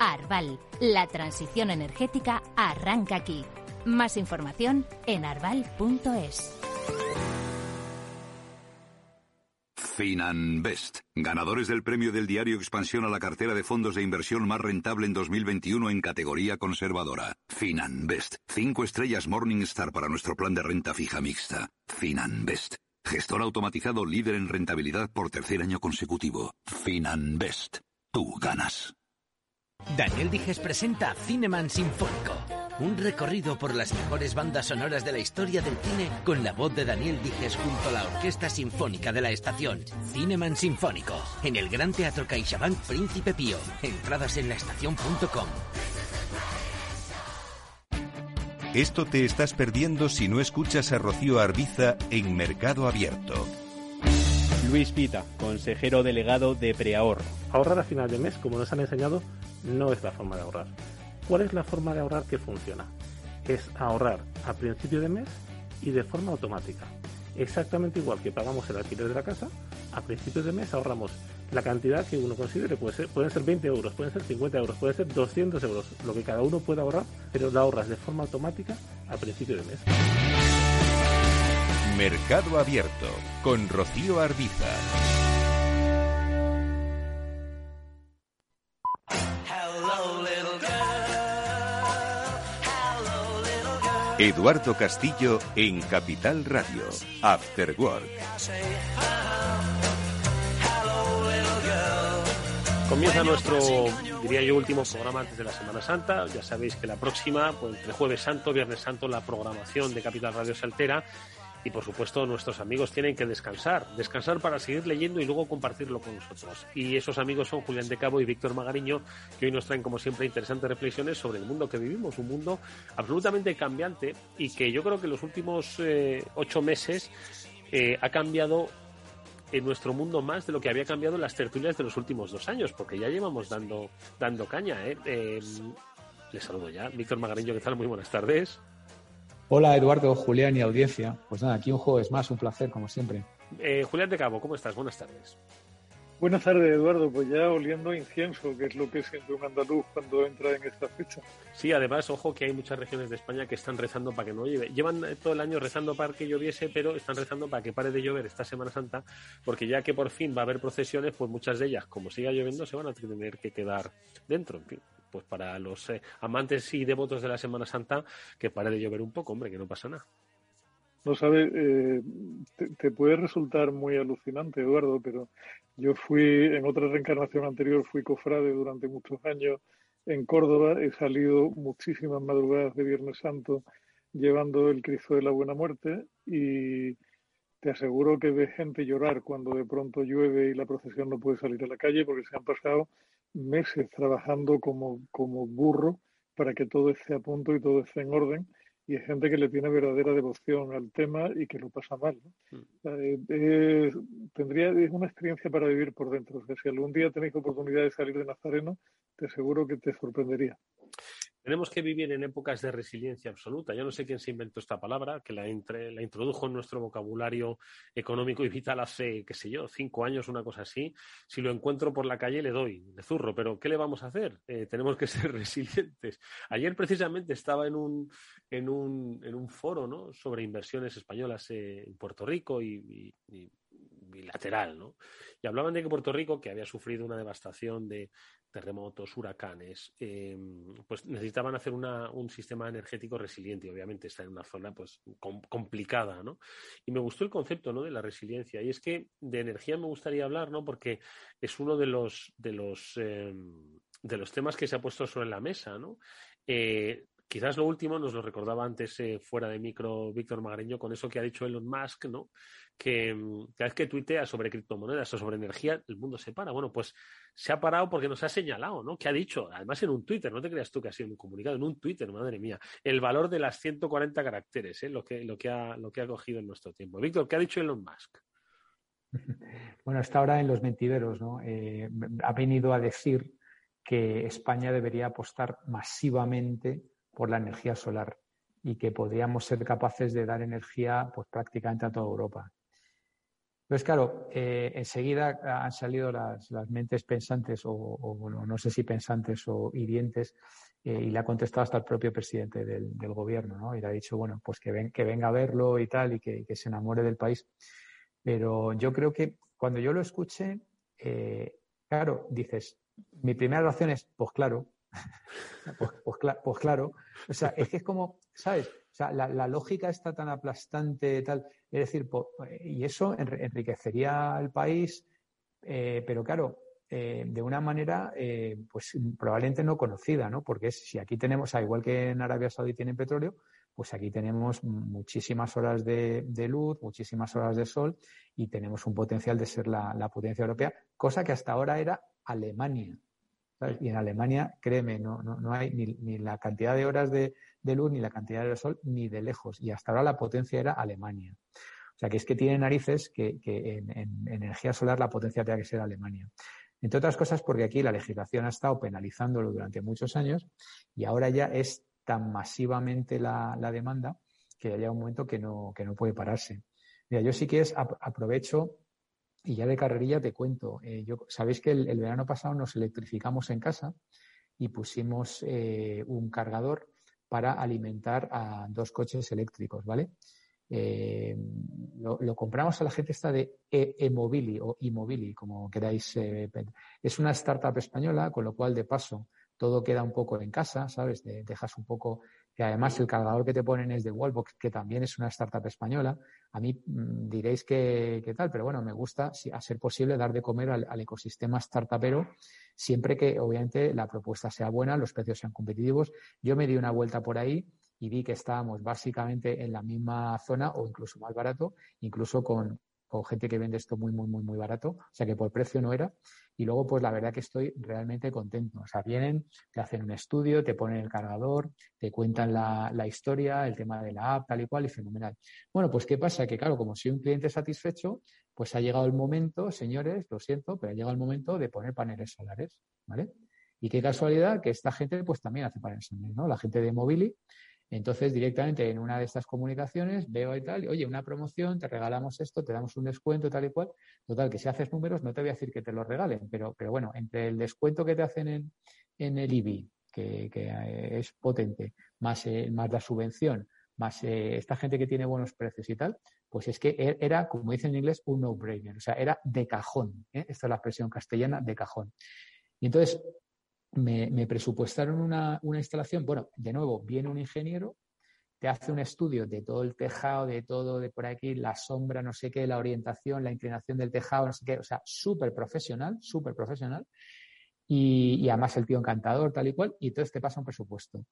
Arval, la transición energética arranca aquí. Más información en arval.es. Finanbest, ganadores del premio del diario Expansión a la cartera de fondos de inversión más rentable en 2021 en categoría conservadora. Finanbest, cinco estrellas Morningstar para nuestro plan de renta fija mixta. Finanbest, gestor automatizado líder en rentabilidad por tercer año consecutivo. Finanbest, tú ganas. Daniel Dijes presenta Cineman Sinfónico. Un recorrido por las mejores bandas sonoras de la historia del cine con la voz de Daniel Dijes junto a la Orquesta Sinfónica de la Estación. Cineman Sinfónico. En el Gran Teatro CaixaBank Príncipe Pío. Entradas en laestacion.com. Esto te estás perdiendo si no escuchas a Rocío Arbiza en Mercado Abierto. Luis Pita, consejero delegado de Preahorro. Ahorrar a final de mes, como nos han enseñado, no es la forma de ahorrar. ¿Cuál es la forma de ahorrar que funciona? Es ahorrar a principio de mes y de forma automática. Exactamente igual que pagamos el alquiler de la casa, a principios de mes ahorramos la cantidad que uno considere. Puede ser, pueden ser 20 euros, pueden ser 50 euros, pueden ser 200 euros, lo que cada uno pueda ahorrar, pero la ahorras de forma automática a principio de mes. Mercado Abierto con Rocío Arbiza. Eduardo Castillo en Capital Radio. After Work. Comienza nuestro, diría yo, último programa antes de la Semana Santa. Ya sabéis que la próxima, pues entre Jueves Santo, Viernes Santo, la programación de Capital Radio se altera y por supuesto nuestros amigos tienen que descansar, descansar para seguir leyendo y luego compartirlo con nosotros. Y esos amigos son Julián de Cabo y Víctor Magariño, que hoy nos traen como siempre interesantes reflexiones sobre el mundo que vivimos, un mundo absolutamente cambiante y que yo creo que en los últimos eh, ocho meses eh, ha cambiado en nuestro mundo más de lo que había cambiado en las tertulias de los últimos dos años, porque ya llevamos dando, dando caña. ¿eh? eh les saludo ya. Víctor Magariño, ¿qué tal? Muy buenas tardes. Hola Eduardo, Julián y audiencia. Pues nada, aquí un juego es más, un placer como siempre. Eh, Julián de Cabo, ¿cómo estás? Buenas tardes. Buenas tardes, Eduardo. Pues ya oliendo incienso, que es lo que siente un andaluz cuando entra en esta fecha. Sí, además, ojo que hay muchas regiones de España que están rezando para que no llueve. Llevan todo el año rezando para que lloviese, pero están rezando para que pare de llover esta Semana Santa, porque ya que por fin va a haber procesiones, pues muchas de ellas, como siga lloviendo, se van a tener que quedar dentro. En fin, pues para los eh, amantes y devotos de la Semana Santa, que pare de llover un poco, hombre, que no pasa nada. No sabes, eh, te, puede resultar muy alucinante, Eduardo, pero yo fui, en otra reencarnación anterior, fui cofrade durante muchos años en Córdoba, he salido muchísimas madrugadas de Viernes Santo llevando el Cristo de la Buena Muerte y te aseguro que ves gente llorar cuando de pronto llueve y la procesión no puede salir a la calle porque se han pasado meses trabajando como, como burro para que todo esté a punto y todo esté en orden. Y hay gente que le tiene verdadera devoción al tema y que lo pasa mal. Mm. Eh, tendría, es una experiencia para vivir por dentro. O sea, si algún día tenéis oportunidad de salir de Nazareno, te aseguro que te sorprendería. Tenemos que vivir en épocas de resiliencia absoluta. Yo no sé quién se inventó esta palabra, que la, la introdujo en nuestro vocabulario económico y vital hace, qué sé yo, cinco años, una cosa así. Si lo encuentro por la calle le doy, le zurro, pero ¿qué le vamos a hacer? Eh, tenemos que ser resilientes. Ayer precisamente estaba en un, en un, en un foro ¿no? sobre inversiones españolas eh, en Puerto Rico y, bilateral, ¿no? Y hablaban de que Puerto Rico, que había sufrido una devastación de terremotos, huracanes, em, pues necesitaban hacer un sistema energético resiliente. Obviamente está en una zona pues complicada, ¿no? Y me gustó el concepto, ¿no? De la resiliencia. Y es que de energía me gustaría hablar, ¿no? Porque es uno de los de los em, de los temas que se ha puesto sobre la mesa, ¿no? Eh, quizás lo último nos lo recordaba antes eh, fuera de micro Víctor Magreño con eso que ha dicho Elon Musk, ¿no? Que em, cada vez que tuitea sobre criptomonedas o sobre energía, el mundo se para. Bueno, pues se ha parado porque nos ha señalado, ¿no? Que ha dicho, además en un Twitter, no te creas tú que ha sido un comunicado, en un Twitter, madre mía, el valor de las 140 caracteres, ¿eh? lo, que, lo, que ha, lo que ha cogido en nuestro tiempo. Víctor, ¿qué ha dicho Elon Musk? Bueno, está ahora en los mentideros, ¿no? Eh, ha venido a decir que España debería apostar masivamente por la energía solar y que podríamos ser capaces de dar energía pues prácticamente a toda Europa. Entonces, claro, eh, enseguida han salido las, mentes pensantes, o, no sé si pensantes o hirientes, eh, y le ha contestado hasta el propio presidente del, gobierno, ¿no? Y le ha dicho, bueno, pues que venga a verlo y tal, y que, se enamore del país. Pero yo creo que cuando yo lo escuché, eh, claro, dices, mi primera reacción es, pues claro, pues, pues, pues, claro, o sea, es que es como, ¿sabes? O sea, la, lógica está tan aplastante, tal. Es decir, y eso enriquecería al país, eh, pero claro, eh, de una manera, eh, pues probablemente no conocida, ¿no? Porque si aquí tenemos, a igual que en Arabia Saudí tienen petróleo, pues aquí tenemos muchísimas horas de, luz, muchísimas horas de sol y tenemos un potencial de ser la, potencia europea, cosa que hasta ahora era Alemania. Y en Alemania, créeme, no, no, no hay ni, la cantidad de horas de, luz, ni la cantidad de sol, ni de lejos. Y hasta ahora la potencia era Alemania. O sea, que es que tiene narices que, en, energía solar la potencia tenga que ser Alemania. Entre otras cosas porque aquí la legislación ha estado penalizándolo durante muchos años y ahora ya es tan masivamente la, demanda que ya un momento que no, que no puede pararse. Mira, yo sí que es, aprovecho y ya de carrerilla te cuento. Eh, yo, Sabéis que el, verano pasado nos electrificamos en casa y pusimos eh, un cargador para alimentar a dos coches eléctricos, ¿vale? Eh, lo, compramos a la gente esta de Emobili o Immobili, como queráis. es una startup española, con lo cual, de paso, todo queda un poco en casa, ¿sabes? dejas un poco, que además el cargador que te ponen es de Wallbox, que también es una startup española. A mí mm, diréis que, tal, pero bueno, me gusta, a ser posible, dar de comer al, al, ecosistema startupero, siempre que obviamente la propuesta sea buena, los precios sean competitivos. Yo me di una vuelta por ahí y vi que estábamos básicamente en la misma zona o incluso más barato, incluso con, con gente que vende esto muy, muy, muy, muy barato. O sea que por precio no era. Y luego, pues la verdad que estoy realmente contento. O sea, vienen, te hacen un estudio, te ponen el cargador, te cuentan la, historia, el tema de la app, tal y cual, y fenomenal. Bueno, pues ¿qué pasa? Que claro, como soy un cliente satisfecho, pues ha llegado el momento, señores, lo siento, pero ha llegado el momento de poner paneles solares, ¿vale? Y qué casualidad que esta gente pues también hace paneles solares, ¿no? La gente de Mobili entonces, directamente en una de estas comunicaciones veo y tal, oye, una promoción, te regalamos esto, te damos un descuento, tal y cual. Total, que si haces números, no te voy a decir que te lo regalen, pero, pero bueno, entre el descuento que te hacen en, en el IBI, que, que es potente, más, eh, más la subvención, más eh, esta gente que tiene buenos precios y tal, pues es que e, era, como dicen en inglés, un no-brainer, o sea, era de cajón. ¿eh? Esta es la expresión castellana, de cajón. Y entonces, me, presupuestaron una, instalación. Bueno, de nuevo, viene un ingeniero, te hace un estudio de todo el tejado, de todo, de por aquí, la sombra, no sé qué, la orientación, la inclinación del tejado, no sé qué, o sea, súper profesional, súper profesional. Y, además el tío encantador, tal y cual, y entonces te pasa un presupuesto.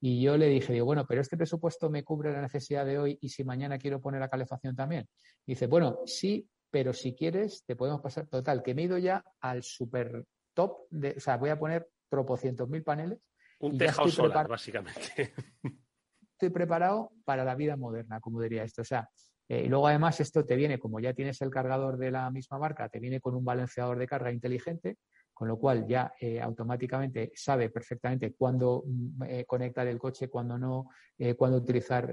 Y yo le dije, digo, bueno, pero este presupuesto me cubre la necesidad de hoy y si mañana quiero poner la calefacción también. dice, bueno, sí, pero si quieres, te podemos pasar. Total, que me he ido ya al super top, de, o sea, voy a poner tropocientos mil paneles. Un tejado solar, básicamente. Estoy preparado para la vida moderna, como diría esto. O sea, eh, y luego además esto te viene, como ya tienes el cargador de la misma marca, te viene con un balanceador de carga inteligente, con lo cual ya eh, automáticamente sabe perfectamente cuándo mm, eh, conectar el coche, cuándo no, cuándo utilizar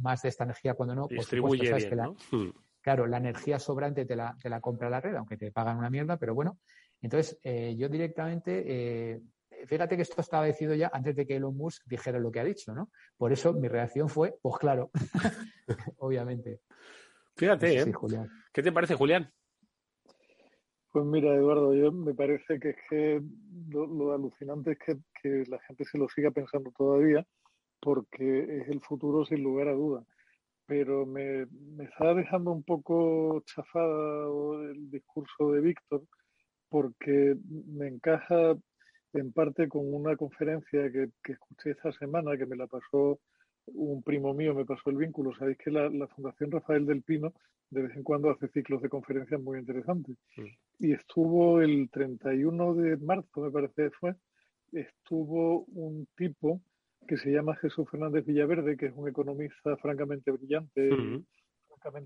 más de esta energía, cuándo no. Distribuye bien, hmm. Claro, la energía sobrante te la, te la compra la red, aunque te pagan una mierda, pero bueno, entonces, eh, yo directamente, eh, fíjate que esto estaba decidido ya antes de que Elon Musk dijera lo que ha dicho, ¿no? Por eso mi reacción fue, pues claro, obviamente. Fíjate, ¿eh? ¿Qué te parece, Julián? Pues mira, Eduardo, yo me parece que es que lo, alucinante es que, la gente se lo siga pensando todavía, porque es el futuro sin lugar a duda. Pero me, me está dejando un poco chafada el discurso de Víctor, porque me encaja en parte con una conferencia que, escuché esta semana, que me la pasó un primo mío, me pasó el vínculo. Sabéis que la, Fundación Rafael del Pino de vez en cuando hace ciclos de conferencias muy interesantes. Y estuvo el 31 de marzo, me parece que fue, estuvo un tipo que se llama Jesús Fernández Villaverde, que es un economista francamente brillante,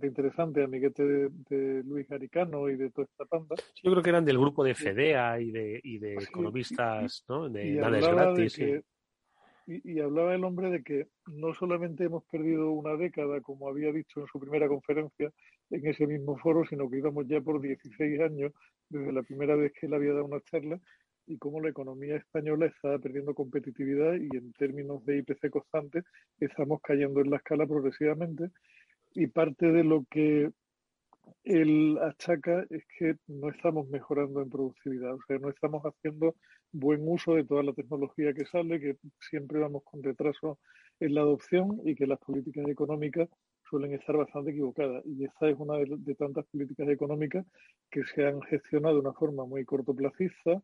interesante, amiguete de, Luis Garicano y de toda esta panda. Yo creo que eran del grupo de FEDEA y de, y de economistas, ¿no? De nada es gratis. y, hablaba el hombre de que no solamente hemos perdido una década, como había dicho en su primera conferencia en ese mismo foro, sino que íbamos ya por 16 años desde la primera vez que él había dado una charla y cómo la economía española está perdiendo competitividad y en términos de IPC constante estamos cayendo en la escala progresivamente y parte de lo que él achaca es que no estamos mejorando en productividad, o sea, no estamos haciendo buen uso de toda la tecnología que sale, que siempre vamos con retraso en la adopción y que las políticas económicas suelen estar bastante equivocadas. Y esta es una de, tantas políticas económicas que se han gestionado de una forma muy cortoplacista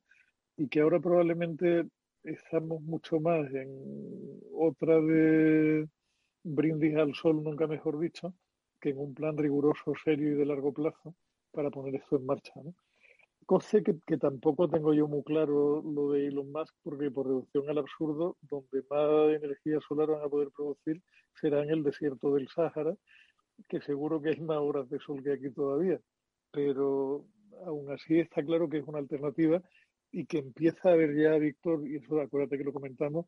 y que ahora probablemente estamos mucho más en otra de brindis al sol, nunca mejor dicho, que en un plan riguroso, serio y de largo plazo para poner esto en marcha. ¿no? Cosa que, tampoco tengo yo muy claro lo de Elon Musk, porque por reducción al absurdo, donde más energía solar van a poder producir será en el desierto del Sáhara, que seguro que hay más horas de sol que aquí todavía, pero aún así está claro que es una alternativa y que empieza a haber ya, Víctor, y eso acuérdate que lo comentamos,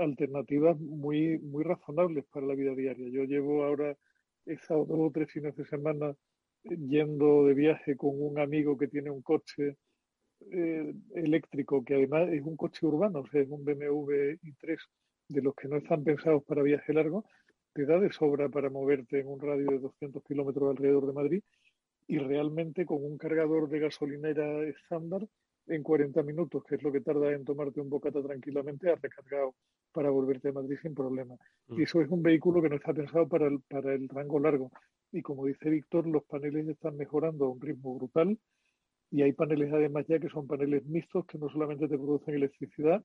alternativas muy, muy razonables para la vida diaria. Yo llevo ahora, estado dos o tres fines de semana yendo de viaje con un amigo que tiene un coche eh, eléctrico, que además es un coche urbano, o sea, es un BMW i3 de los que no están pensados para viaje largo, te da de sobra para moverte en un radio de 200 kilómetros alrededor de Madrid y realmente con un cargador de gasolinera estándar en 40 minutos, que es lo que tarda en tomarte un bocata tranquilamente, has recargado para volverte a Madrid sin problema. Mm. Y eso es un vehículo que no está pensado para el, para el rango largo. Y como dice Víctor, los paneles están mejorando a un ritmo brutal y hay paneles además ya que son paneles mixtos que no solamente te producen electricidad,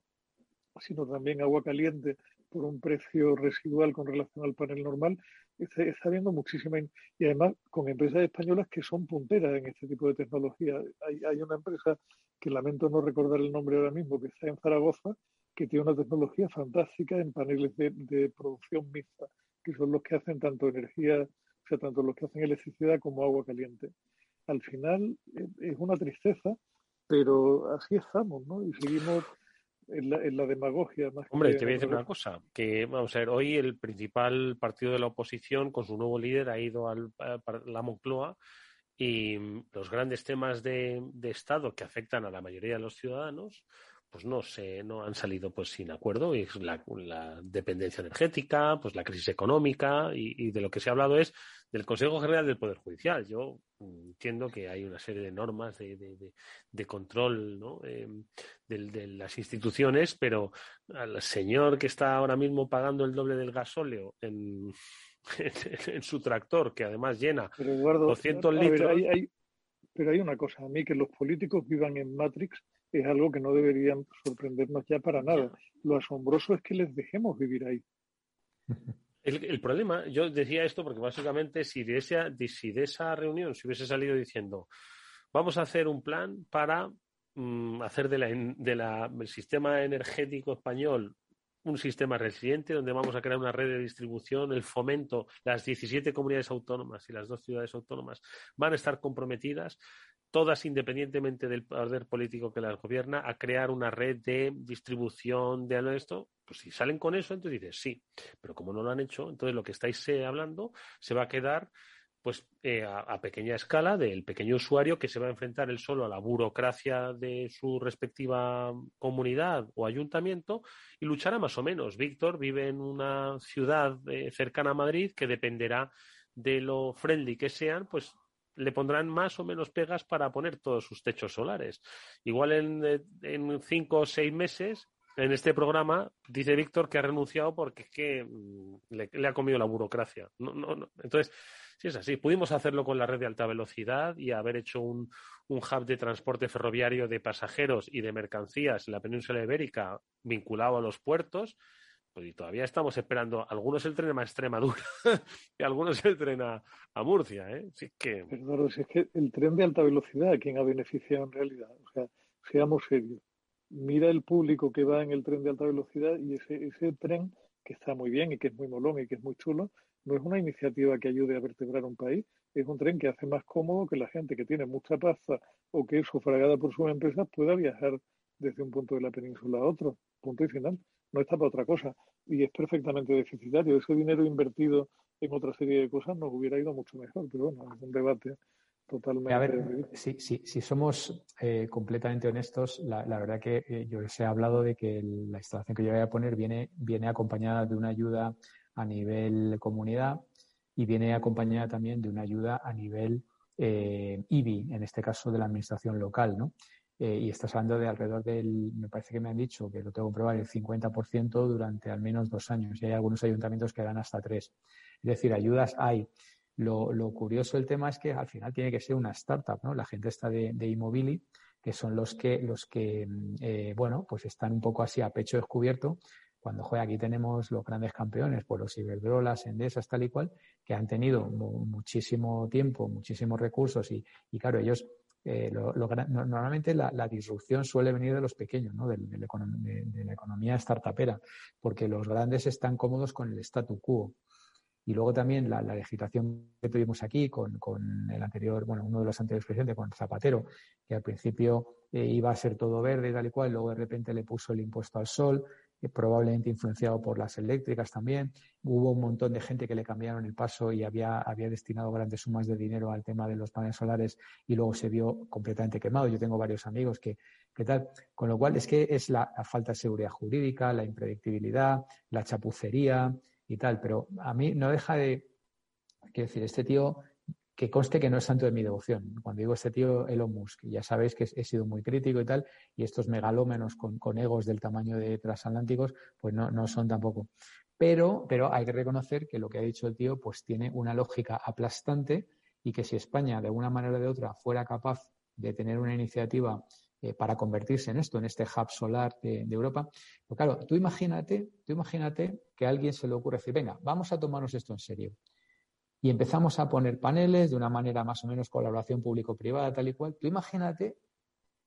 sino también agua caliente por un precio residual con relación al panel normal, está, habiendo muchísima, y además con empresas españolas que son punteras en este tipo de tecnología. Hay, hay una empresa que lamento no recordar el nombre ahora mismo, que está en Zaragoza, que tiene una tecnología fantástica en paneles de, de producción mixta, que son los que hacen tanto energía, o sea, tanto los que hacen electricidad como agua caliente. Al final eh, es una tristeza, pero así estamos, ¿no? Y seguimos en la, demagogia. Más Hombre, te voy a decir una cosa, que vamos a ver, hoy el principal partido de la oposición con su nuevo líder ha ido al, a la Moncloa y los grandes temas de, de Estado que afectan a la mayoría de los ciudadanos, pues no sé, no han salido pues sin acuerdo y la, la dependencia energética, pues la crisis económica y, de lo que se ha hablado es del Consejo General del Poder Judicial. Yo entiendo que hay una serie de normas de, de, de, control ¿no? Em, de, las instituciones, pero al señor que está ahora mismo pagando el doble del gasóleo en, en, su tractor, que además llena 200 litros. pero hay una cosa, a mí que los políticos vivan en Matrix es algo que no deberían sorprendernos ya para nada. Lo asombroso es que les dejemos vivir ahí. El, problema, yo decía esto porque básicamente si de, esa, si de esa reunión se hubiese salido diciendo vamos a hacer un plan para mm, hacer del de sistema energético español un sistema resiliente donde vamos a crear una red de distribución, el fomento, las 17 comunidades autónomas y las dos ciudades autónomas van a estar comprometidas todas independientemente del poder político que las gobierna, a crear una red de distribución de esto, pues si salen con eso, entonces dices sí, pero como no lo han hecho, entonces lo que estáis eh, hablando se va a quedar pues eh, a, pequeña escala del pequeño usuario que se va a enfrentar él solo a la burocracia de su respectiva comunidad o ayuntamiento y luchará más o menos. Víctor vive en una ciudad eh, cercana a Madrid que dependerá de lo friendly que sean, pues le pondrán más o menos pegas para poner todos sus techos solares. Igual en, en cinco o seis meses, en este programa, dice Víctor que ha renunciado porque es que mm, le, ha comido la burocracia. No, no, Entonces, si es así, pudimos hacerlo con la red de alta velocidad y haber hecho un, un hub de transporte ferroviario de pasajeros y de mercancías en la península ibérica vinculado a los puertos y todavía estamos esperando, algunos el tren a Extremadura y algunos el tren a, Murcia, ¿eh? Si es que el tren de alta velocidad, ¿a quién ha beneficiado en realidad? O sea, seamos serios. Mira el público que va en el tren de alta velocidad y ese, ese tren, que está muy bien y que es muy molón y que es muy chulo, no es una iniciativa que ayude a vertebrar un país, es un tren que hace más cómodo que la gente que tiene mucha pasta o que es sufragada por sus empresas pueda viajar desde un punto de la península a otro, punto y final no está para otra cosa y es perfectamente deficitario. Ese dinero invertido en otra serie de cosas nos hubiera ido mucho mejor, pero bueno, es un debate totalmente. A ver, si, si, somos eh, completamente honestos, la, verdad que eh, yo les he hablado de que la instalación que yo voy a poner viene, viene acompañada de una ayuda a nivel comunidad y viene acompañada también de una ayuda a nivel eh, IBI, en este caso de la administración local, ¿no? Eh, y estás hablando de alrededor del, me parece que me han dicho, que lo tengo que comprobar, el 50% durante al menos dos años. Y hay algunos ayuntamientos que dan hasta tres. Es decir, ayudas hay. Lo, lo curioso del tema es que al final tiene que ser una startup, ¿no? La gente está de, de Immobili, que son los que, los que eh, bueno, pues están un poco así a pecho descubierto. Cuando, juega aquí tenemos los grandes campeones, pues los Iberdrolas, Endesas, tal y cual, que han tenido muchísimo tiempo, muchísimos recursos y, y claro, ellos eh, normalmente la, disrupción suele venir de los pequeños, ¿no? de, de, la economía startupera, porque los grandes están cómodos con el statu quo. Y luego también la, legislación que tuvimos aquí con, el anterior, bueno, uno de los anteriores presidentes, con Zapatero, que al principio eh, iba a ser todo verde y tal y cual, luego de repente le puso el impuesto al sol, probablemente influenciado por las eléctricas también. Hubo un montón de gente que le cambiaron el paso y había, había destinado grandes sumas de dinero al tema de los paneles solares y luego se vio completamente quemado. Yo tengo varios amigos que, que tal. Con lo cual es que es la falta de seguridad jurídica, la impredictibilidad, la chapucería, y tal, pero a mí no deja de, quiero decir, este tío, que conste que no es santo de mi devoción. Cuando digo este tío, Elon Musk, ya sabéis que he sido muy crítico y tal, y estos megalómenos con, con egos del tamaño de transatlánticos, pues no, no son tampoco. Pero, pero hay que reconocer que lo que ha dicho el tío, pues tiene una lógica aplastante y que si España, de una manera o de otra, fuera capaz de tener una iniciativa eh, para convertirse en esto, en este hub solar de, Europa. Pero claro, tú imagínate, tú imagínate que a alguien se le ocurre decir, venga, vamos a tomarnos esto en serio. Y empezamos a poner paneles de una manera más o menos colaboración público-privada, tal y cual. Tú imagínate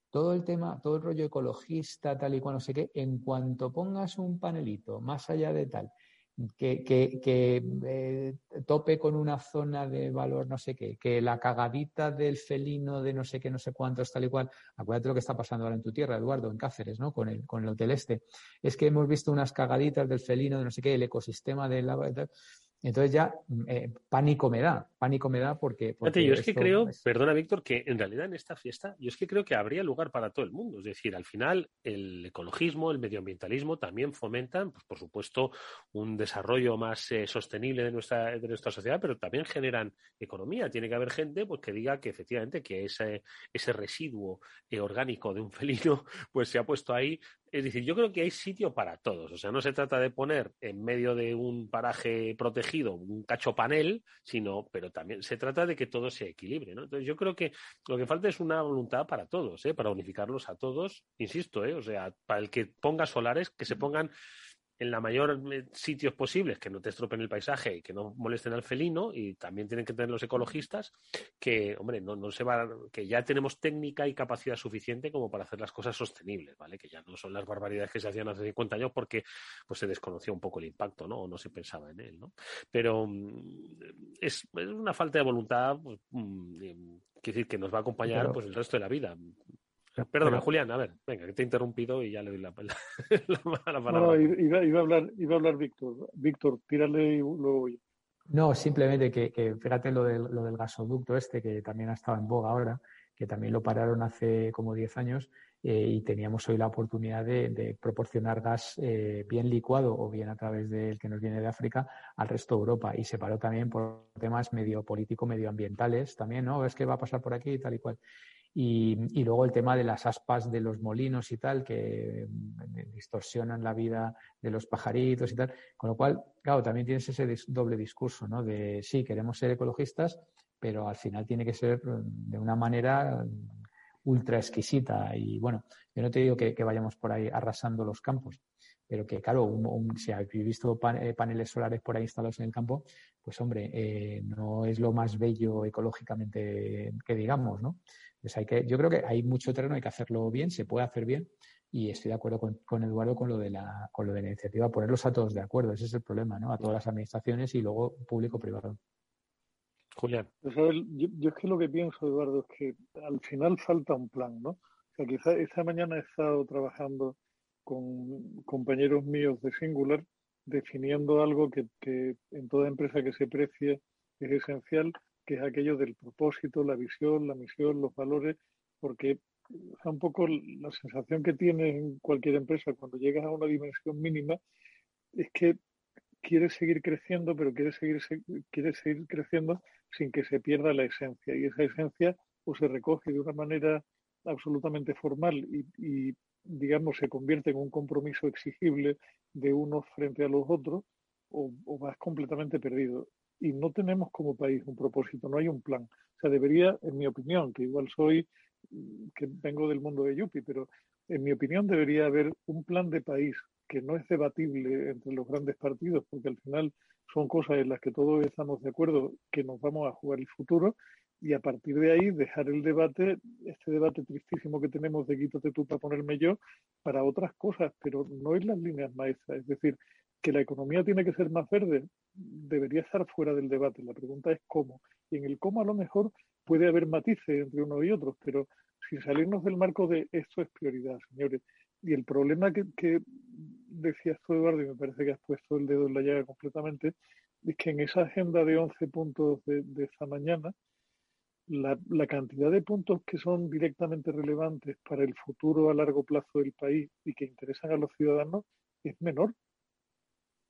todo el tema, todo el rollo ecologista, tal y cual, no sé qué, en cuanto pongas un panelito más allá de tal, que, que, eh, tope con una zona de valor no sé qué, que la cagadita del felino de no sé qué, no sé cuántos, tal y cual. Acuérdate lo que está pasando ahora en tu tierra, Eduardo, en Cáceres, ¿no? Con el, con el Hotel Este. Es que hemos visto unas cagaditas del felino de no sé qué, el ecosistema del lava. Entonces ya eh, pánico me da, pánico me da porque... yo es que creo, perdona Víctor, que en realidad en esta fiesta yo es que creo que habría lugar para todo el mundo. Es decir, al final el ecologismo, el medioambientalismo también fomentan, pues, por supuesto, un desarrollo más eh, sostenible de nuestra, de nuestra sociedad, pero también generan economía. Tiene que haber gente pues, que diga que efectivamente que ese, ese residuo eh, orgánico de un felino pues se ha puesto ahí es decir, yo creo que hay sitio para todos. O sea, no se trata de poner en medio de un paraje protegido un cacho panel, sino, pero también se trata de que todo se equilibre, ¿no? Entonces, yo creo que lo que falta es una voluntad para todos, ¿eh? Para unificarlos a todos, insisto, ¿eh? O sea, para el que ponga solares, que se pongan en la mayor eh, sitios posibles que no te estropen el paisaje y que no molesten al felino y también tienen que tener los ecologistas que hombre no, no se va que ya tenemos técnica y capacidad suficiente como para hacer las cosas sostenibles vale que ya no son las barbaridades que se hacían hace 50 años porque pues se desconoció un poco el impacto no o no se pensaba en él no pero mm, es, una falta de voluntad pues, mm, quiere decir que nos va a acompañar pues el resto de la vida Perdona, Julián, a ver, venga, que te he interrumpido y ya le doy la, palabra. No, iba, a hablar, iba a hablar Víctor. Víctor, tírale y luego No, simplemente que, fíjate lo del, lo del gasoducto este, que también ha estado en boga ahora, que también lo pararon hace como 10 años eh, y teníamos hoy la oportunidad de, proporcionar gas eh, bien licuado o bien a través del que nos viene de África al resto de Europa y se paró también por temas medio político, medioambientales también, ¿no? Es que va a pasar por aquí y tal y cual. Y, luego el tema de las aspas de los molinos y tal, que mm, distorsionan la vida de los pajaritos y tal. Con lo cual, claro, también tienes ese doble discurso, ¿no? De sí, queremos ser ecologistas, pero al final tiene que ser mm, de una manera mm, ultra exquisita. Y bueno, yo no te digo que, vayamos por ahí arrasando los campos, pero que claro, si habéis visto eh, paneles solares por ahí instalados en el campo, pues hombre, eh, no es lo más bello ecológicamente que digamos, ¿no? Pues hay que, yo creo que hay mucho terreno, hay que hacerlo bien, se puede hacer bien y estoy de acuerdo con, Eduardo con lo de la con lo de la iniciativa, ponerlos a todos de acuerdo, ese es el problema, ¿no? A todas las administraciones y luego público-privado. Julián. Pues yo, es que lo que pienso, Eduardo, es que al final falta un plan, ¿no? O sea, quizá esta mañana he estado trabajando con compañeros míos de Singular definiendo algo que, que en toda empresa que se precie es esencial, que es aquello del propósito, la visión, la misión, los valores, porque un poco la sensación que tienes en cualquier empresa cuando llegas a una dimensión mínima es que quieres seguir creciendo, pero quieres seguir, quieres seguir creciendo sin que se pierda la esencia. Y esa esencia o se recoge de una manera absolutamente formal y, digamos, se convierte en un compromiso exigible de unos frente a los otros, o, o vas completamente perdido y no tenemos como país un propósito, no hay un plan. O sea, debería, en mi opinión, que igual soy, que vengo del mundo de Yupi, pero en mi opinión debería haber un plan de país que no es debatible entre los grandes partidos, porque al final son cosas en las que todos estamos de acuerdo que nos vamos a jugar el futuro y a partir de ahí dejar el debate, este debate tristísimo que tenemos de quítate tú para ponerme yo, para otras cosas, pero no es las líneas maestras. Es decir, Que la economía tiene que ser más verde, debería estar fuera del debate. La pregunta es cómo. Y en el cómo a lo mejor puede haber matices entre unos y otros, pero sin salirnos del marco de esto es prioridad, señores. Y el problema que, decías tú, Eduardo, y me parece que has puesto el dedo en la llaga completamente, es que en esa agenda de 11 puntos de, esta mañana, la, cantidad de puntos que son directamente relevantes para el futuro a largo plazo del país y que interesan a los ciudadanos es menor.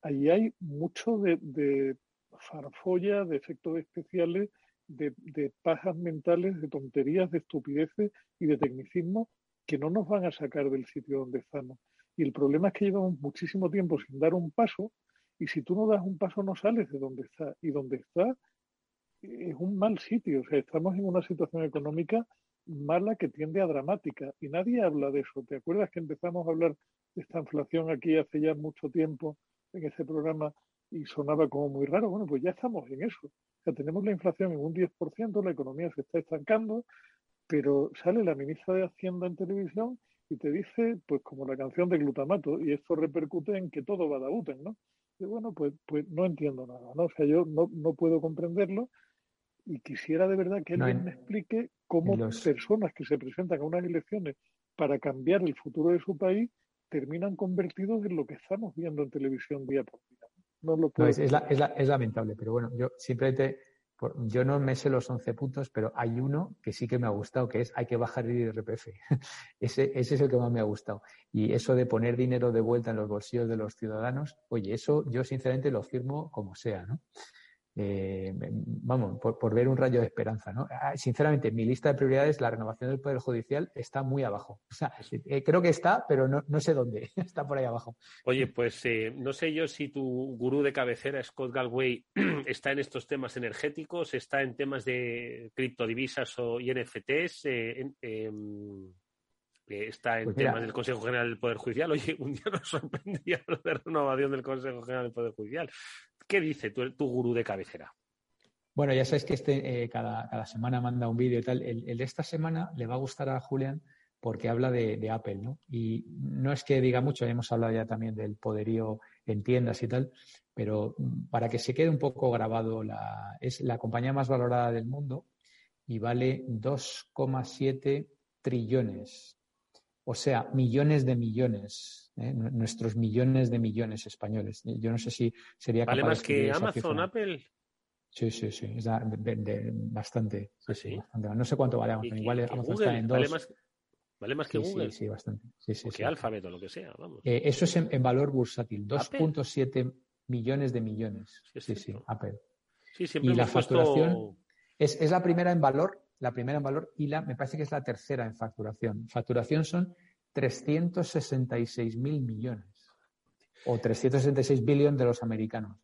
Allí hay mucho de, de farfolla, de efectos especiales, de, pajas mentales, de tonterías, de estupideces y de tecnicismo que no nos van a sacar del sitio donde estamos. Y el problema es que llevamos muchísimo tiempo sin dar un paso y si tú no das un paso no sales de donde está. Y donde está es un mal sitio. O sea, estamos en una situación económica mala que tiende a dramática y nadie habla de eso. ¿Te acuerdas que empezamos a hablar de esta inflación aquí hace ya mucho tiempo en ese programa y sonaba como muy raro? Bueno, pues ya estamos en eso. O sea, tenemos la inflación en un 10%, la economía se está estancando, pero sale la ministra de Hacienda en televisión y te dice, pues como la canción de glutamato, y esto repercute en que todo va a Dauten, ¿no? Y bueno, pues, pues no entiendo nada, ¿no? O sea, yo no, no puedo comprenderlo y quisiera de verdad que alguien me explique cómo los... personas que se presentan a unas elecciones para cambiar el futuro de su país terminan convertidos en lo que estamos viendo en televisión día por día. No lo puedo. No, es, es, la, es, la, es lamentable, pero bueno, yo simplemente yo no me sé los 11 puntos, pero hay uno que sí que me ha gustado, que es hay que bajar el IRPF. ese, ese es el que más me ha gustado. Y eso de poner dinero de vuelta en los bolsillos de los ciudadanos, oye, eso yo sinceramente lo firmo como sea, ¿no? Eh, vamos, por, por, ver un rayo de esperanza, ¿no? Ah, sinceramente, mi lista de prioridades, la renovación del Poder Judicial está muy abajo. O sea, eh, creo que está, pero no, no, sé dónde. está por ahí abajo. Oye, pues eh, no sé yo si tu gurú de cabecera, Scott Galway, está en estos temas energéticos, está en temas de criptodivisas o y NFTs, en, em, está en pues temas del Consejo General del Poder Judicial. Oye, un día nos sorprendía de renovación del Consejo General del Poder Judicial. ¿Qué dice tu, tu gurú de cabecera? Bueno, ya sabes que este eh, cada, cada, semana manda un vídeo y tal. El, de esta semana le va a gustar a Julián porque habla de, de, Apple, ¿no? Y no es que diga mucho, hemos hablado ya también del poderío en tiendas y tal, pero para que se quede un poco grabado, la, es la compañía más valorada del mundo y vale 2,7 trillones. O sea, millones de millones ¿eh? nuestros millones de millones españoles. Yo no sé si sería ¿Vale más que Amazon, Apple? Sí, sí, sí, es de, de, bastante, sí, sí. Bastante. No sé cuánto vale Amazon, igual Amazon Google, está en dos. ¿Vale más, ¿vale más que sí, Google? Sí, sí, bastante. Sí, sí, o que sí. Alphabet o lo que sea, vamos. Eh, eso es en, en, valor bursátil, 2.7 millones de millones. Sí, sí, sí, Apple. Sí, siempre y la puesto... facturación es, es la primera en valor, la primera en valor y la, me parece que es la tercera en facturación. Facturación son 366 mil millones o 366 billones de los americanos.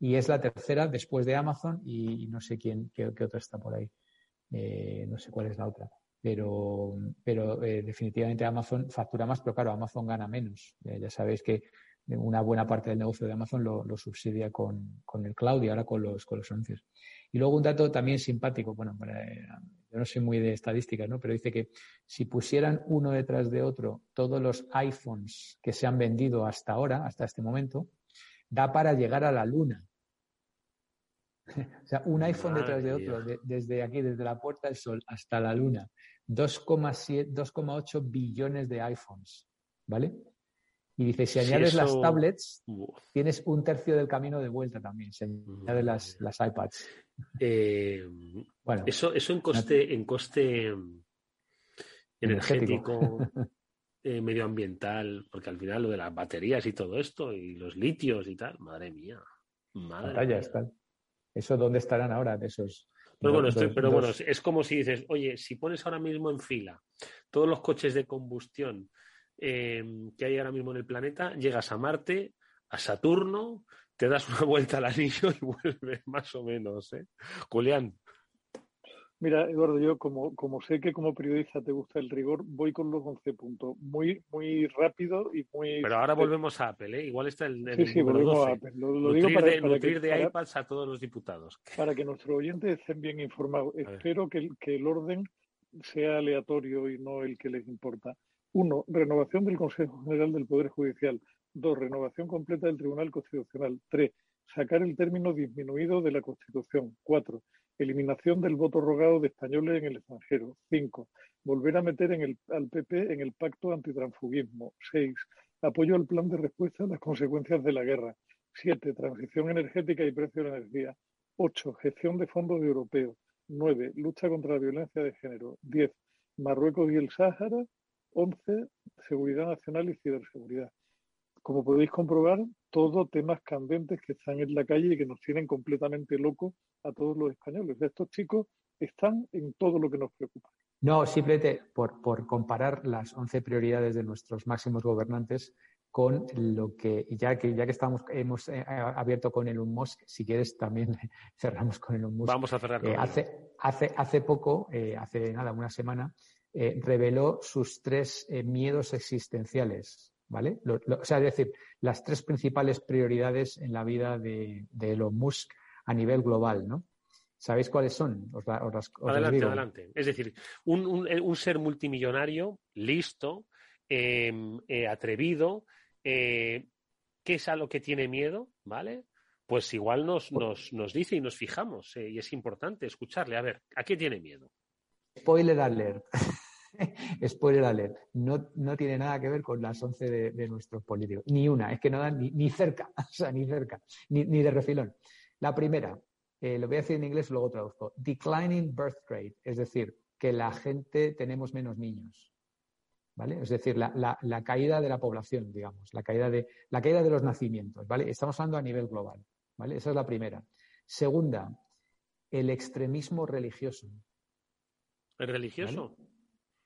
Y es la tercera después de Amazon y, no sé quién, qué, qué otra está por ahí. Eh, no sé cuál es la otra. Pero, pero eh, definitivamente Amazon factura más, pero claro, Amazon gana menos. Ya sabéis que una buena parte del negocio de Amazon lo, lo subsidia con, con, el cloud y ahora con los, con los anuncios. Y luego un dato también simpático, bueno, para, yo no soy muy de estadísticas, ¿no? Pero dice que si pusieran uno detrás de otro todos los iPhones que se han vendido hasta ahora, hasta este momento, da para llegar a la luna. o sea, un iPhone Madre detrás de otro, de, desde aquí, desde la puerta del sol hasta la luna. 2,8 billones de iPhones, ¿vale? Y dice, si añades eso... las tablets, Uf. tienes un tercio del camino de vuelta también. Si añades las, las iPads. Eh, bueno, eso, eso en coste, en coste energético, Energético. eh, medioambiental, porque al final lo de las baterías y todo esto, y los litios y tal, madre mía. Madre Batallas, mía. tal. ¿Eso dónde estarán ahora de esos? Pero bueno, dos- estoy- dos- pero bueno, es como si dices, oye, si pones ahora mismo en fila todos los coches de combustión eh, que hay ahora mismo en el planeta, llegas a Marte, a Saturno, te das una vuelta al anillo y vuelves más o menos, ¿eh? Julián, Mira, Eduardo, yo como, como sé que como periodista te gusta el rigor, voy con los 11 puntos. Muy, muy rápido y muy... pero ahora volvemos a Apple, ¿eh? Igual está el, el Sí, sí, número volvemos 12. a Apple. Lo, lo nutrir digo para, de, para nutrir que, de para- iPads a todos los diputados. para que nuestros oyentes estén bien informados. Espero que el orden sea aleatorio y no el que les importa. Uno, renovación del Consejo General del Poder Judicial. Dos, renovación completa del Tribunal Constitucional. Tres, sacar el término disminuido de la Constitución. Cuatro, eliminación del voto rogado de españoles en el extranjero. Cinco, volver a meter en el, al PP en el pacto antitransfugismo. Seis, apoyo al plan de respuesta a las consecuencias de la guerra. Siete, transición energética y precio de la energía. Ocho, gestión de fondos europeos. Nueve, lucha contra la violencia de género. Diez, Marruecos y el Sáhara. Once, seguridad nacional y ciberseguridad. Como podéis comprobar, todos temas candentes que están en la calle y que nos tienen completamente locos a todos los españoles. Estos chicos están en todo lo que nos preocupa. No, simplemente por, por comparar las 11 prioridades de nuestros máximos gobernantes con lo que, ya que ya que estamos, hemos eh, abierto con Elon Musk, si quieres también cerramos con Elon Musk. Vamos a cerrar con eh, hace, hace, hace poco, eh, hace nada, una semana, reveló sus tres miedos existenciales, ¿vale? o sea, es decir, las tres principales prioridades en la vida de, de Elon Musk a nivel global, ¿no? ¿Sabéis cuáles son? adelante, adelante. Es decir, un, un, ser multimillonario, listo, em, eh, atrevido, eh, ¿qué es a lo que tiene miedo? ¿Vale? Pues igual nos, nos, nos dice y nos fijamos, eh, y es importante escucharle. A ver, ¿a qué tiene miedo? Spoiler alert. Spoiler alert. No, no, tiene nada que ver con las 11 de, de, nuestros políticos. Ni una. Es que no dan ni, ni cerca. O sea, ni cerca. Ni, ni de refilón. La primera, eh, lo voy a decir en inglés y luego traduzco. Declining birth rate, es decir, que la gente tenemos menos niños. ¿Vale? Es decir, la, la, la, caída de la población, digamos, la caída de, la caída de los nacimientos, ¿vale? Estamos hablando a nivel global, ¿vale? Esa es la primera. Segunda, el extremismo religioso. ¿El religioso? ¿Vale?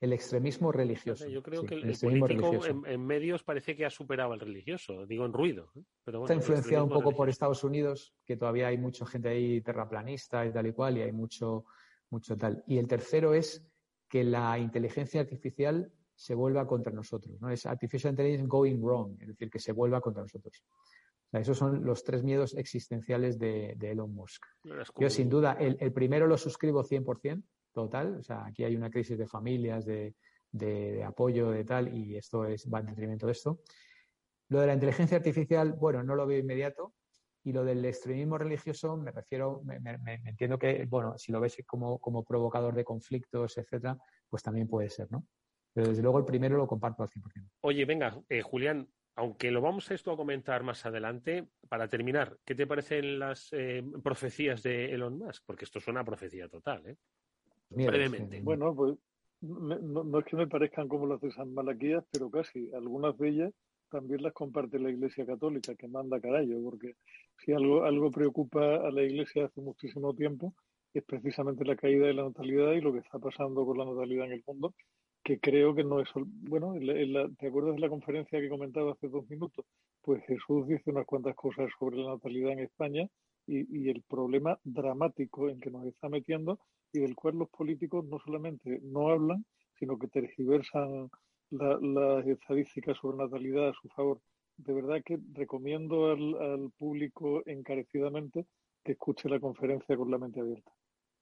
El extremismo religioso. Yo creo sí, que el, el político en, en, medios parece que ha superado al religioso, digo en ruido. ¿eh? Pero bueno, Está influenciado un poco religioso. por Estados Unidos, que todavía hay mucha gente ahí terraplanista y tal y cual, y hay mucho, mucho tal. Y el tercero es que la inteligencia artificial se vuelva contra nosotros, ¿no? Es artificial intelligence going wrong, es decir, que se vuelva contra nosotros. O sea, esos son los tres miedos existenciales de, de Elon Musk. Yo, sin duda, el, el primero lo suscribo 100%, total. O sea, aquí hay una crisis de familias, de, de, apoyo, de tal, y esto es, va en detrimento de esto. Lo de la inteligencia artificial, bueno, no lo veo inmediato. Y lo del extremismo religioso, me refiero, me, me, me entiendo que, bueno, si lo ves como, como provocador de conflictos, etcétera, pues también puede ser, ¿no? Pero desde luego el primero lo comparto al 100%. Oye, venga, eh, Julián, aunque lo vamos a esto a comentar más adelante, para terminar, ¿qué te parecen las eh, profecías de Elon Musk? Porque esto suena a profecía total, ¿eh? Brevemente. Bueno, pues no, no, es que me parezcan como las de San Malaquías, pero casi. Algunas de ellas también las comparte la Iglesia Católica, que manda carallo, porque si algo, algo preocupa a la Iglesia hace muchísimo tiempo es precisamente la caída de la natalidad y lo que está pasando con la natalidad en el mundo, que creo que no es... Bueno, en la, en la, ¿te acuerdas de la conferencia que comentaba hace dos minutos? Pues Jesús dice unas cuantas cosas sobre la natalidad en España y, y el problema dramático en que nos está metiendo y del cual los políticos no solamente no hablan, sino que tergiversan las la estadísticas sobre natalidad a su favor. De verdad que recomiendo al público encarecidamente que escuche la conferencia con la mente abierta.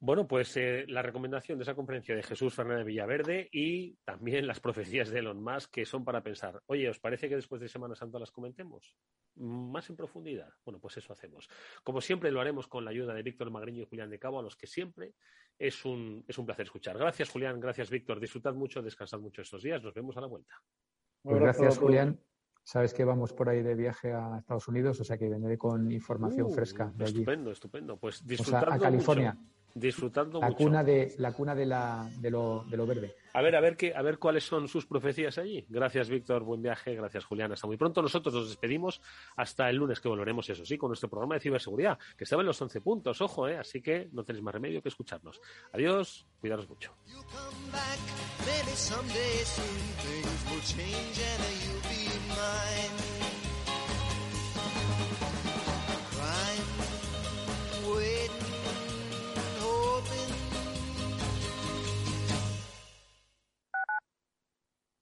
Bueno, pues eh, la recomendación de esa conferencia de Jesús Fernández Villaverde y también las profecías de Elon Musk que son para pensar, oye, ¿os parece que después de Semana Santa las comentemos? Más en profundidad. Bueno, pues eso hacemos. Como siempre lo haremos con la ayuda de Víctor Magriño y Julián de Cabo, a los que siempre es un, es un placer escuchar. Gracias, Julián. Gracias, Víctor. Disfrutad mucho, descansad mucho estos días. Nos vemos a la vuelta. Pues gracias, Julián. Sabes que vamos por ahí de viaje a Estados Unidos, o sea que vendré con información uh, fresca de allí. Estupendo, estupendo. Pues disfrutando o sea, a California. Mucho disfrutando la mucho. cuna de la cuna de la de lo, de lo verde. A ver a ver qué a ver cuáles son sus profecías allí. Gracias Víctor. Buen viaje. Gracias Julián. Hasta muy pronto. Nosotros nos despedimos hasta el lunes que volveremos eso sí con nuestro programa de ciberseguridad que estaba en los 11 puntos ojo eh así que no tenéis más remedio que escucharnos. Adiós cuidaros mucho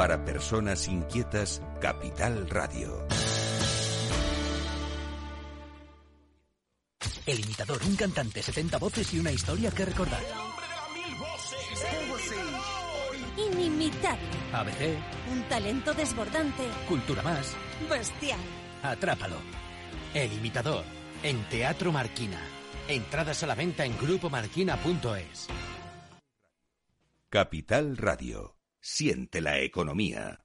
Para personas inquietas, Capital Radio. El imitador, un cantante, 70 voces y una historia que recordar. Inimitable. ABC, Un talento desbordante. Cultura Más, Bestial. Atrápalo. El imitador, en Teatro Marquina. Entradas a la venta en grupomarquina.es. Capital Radio. Siente la economía.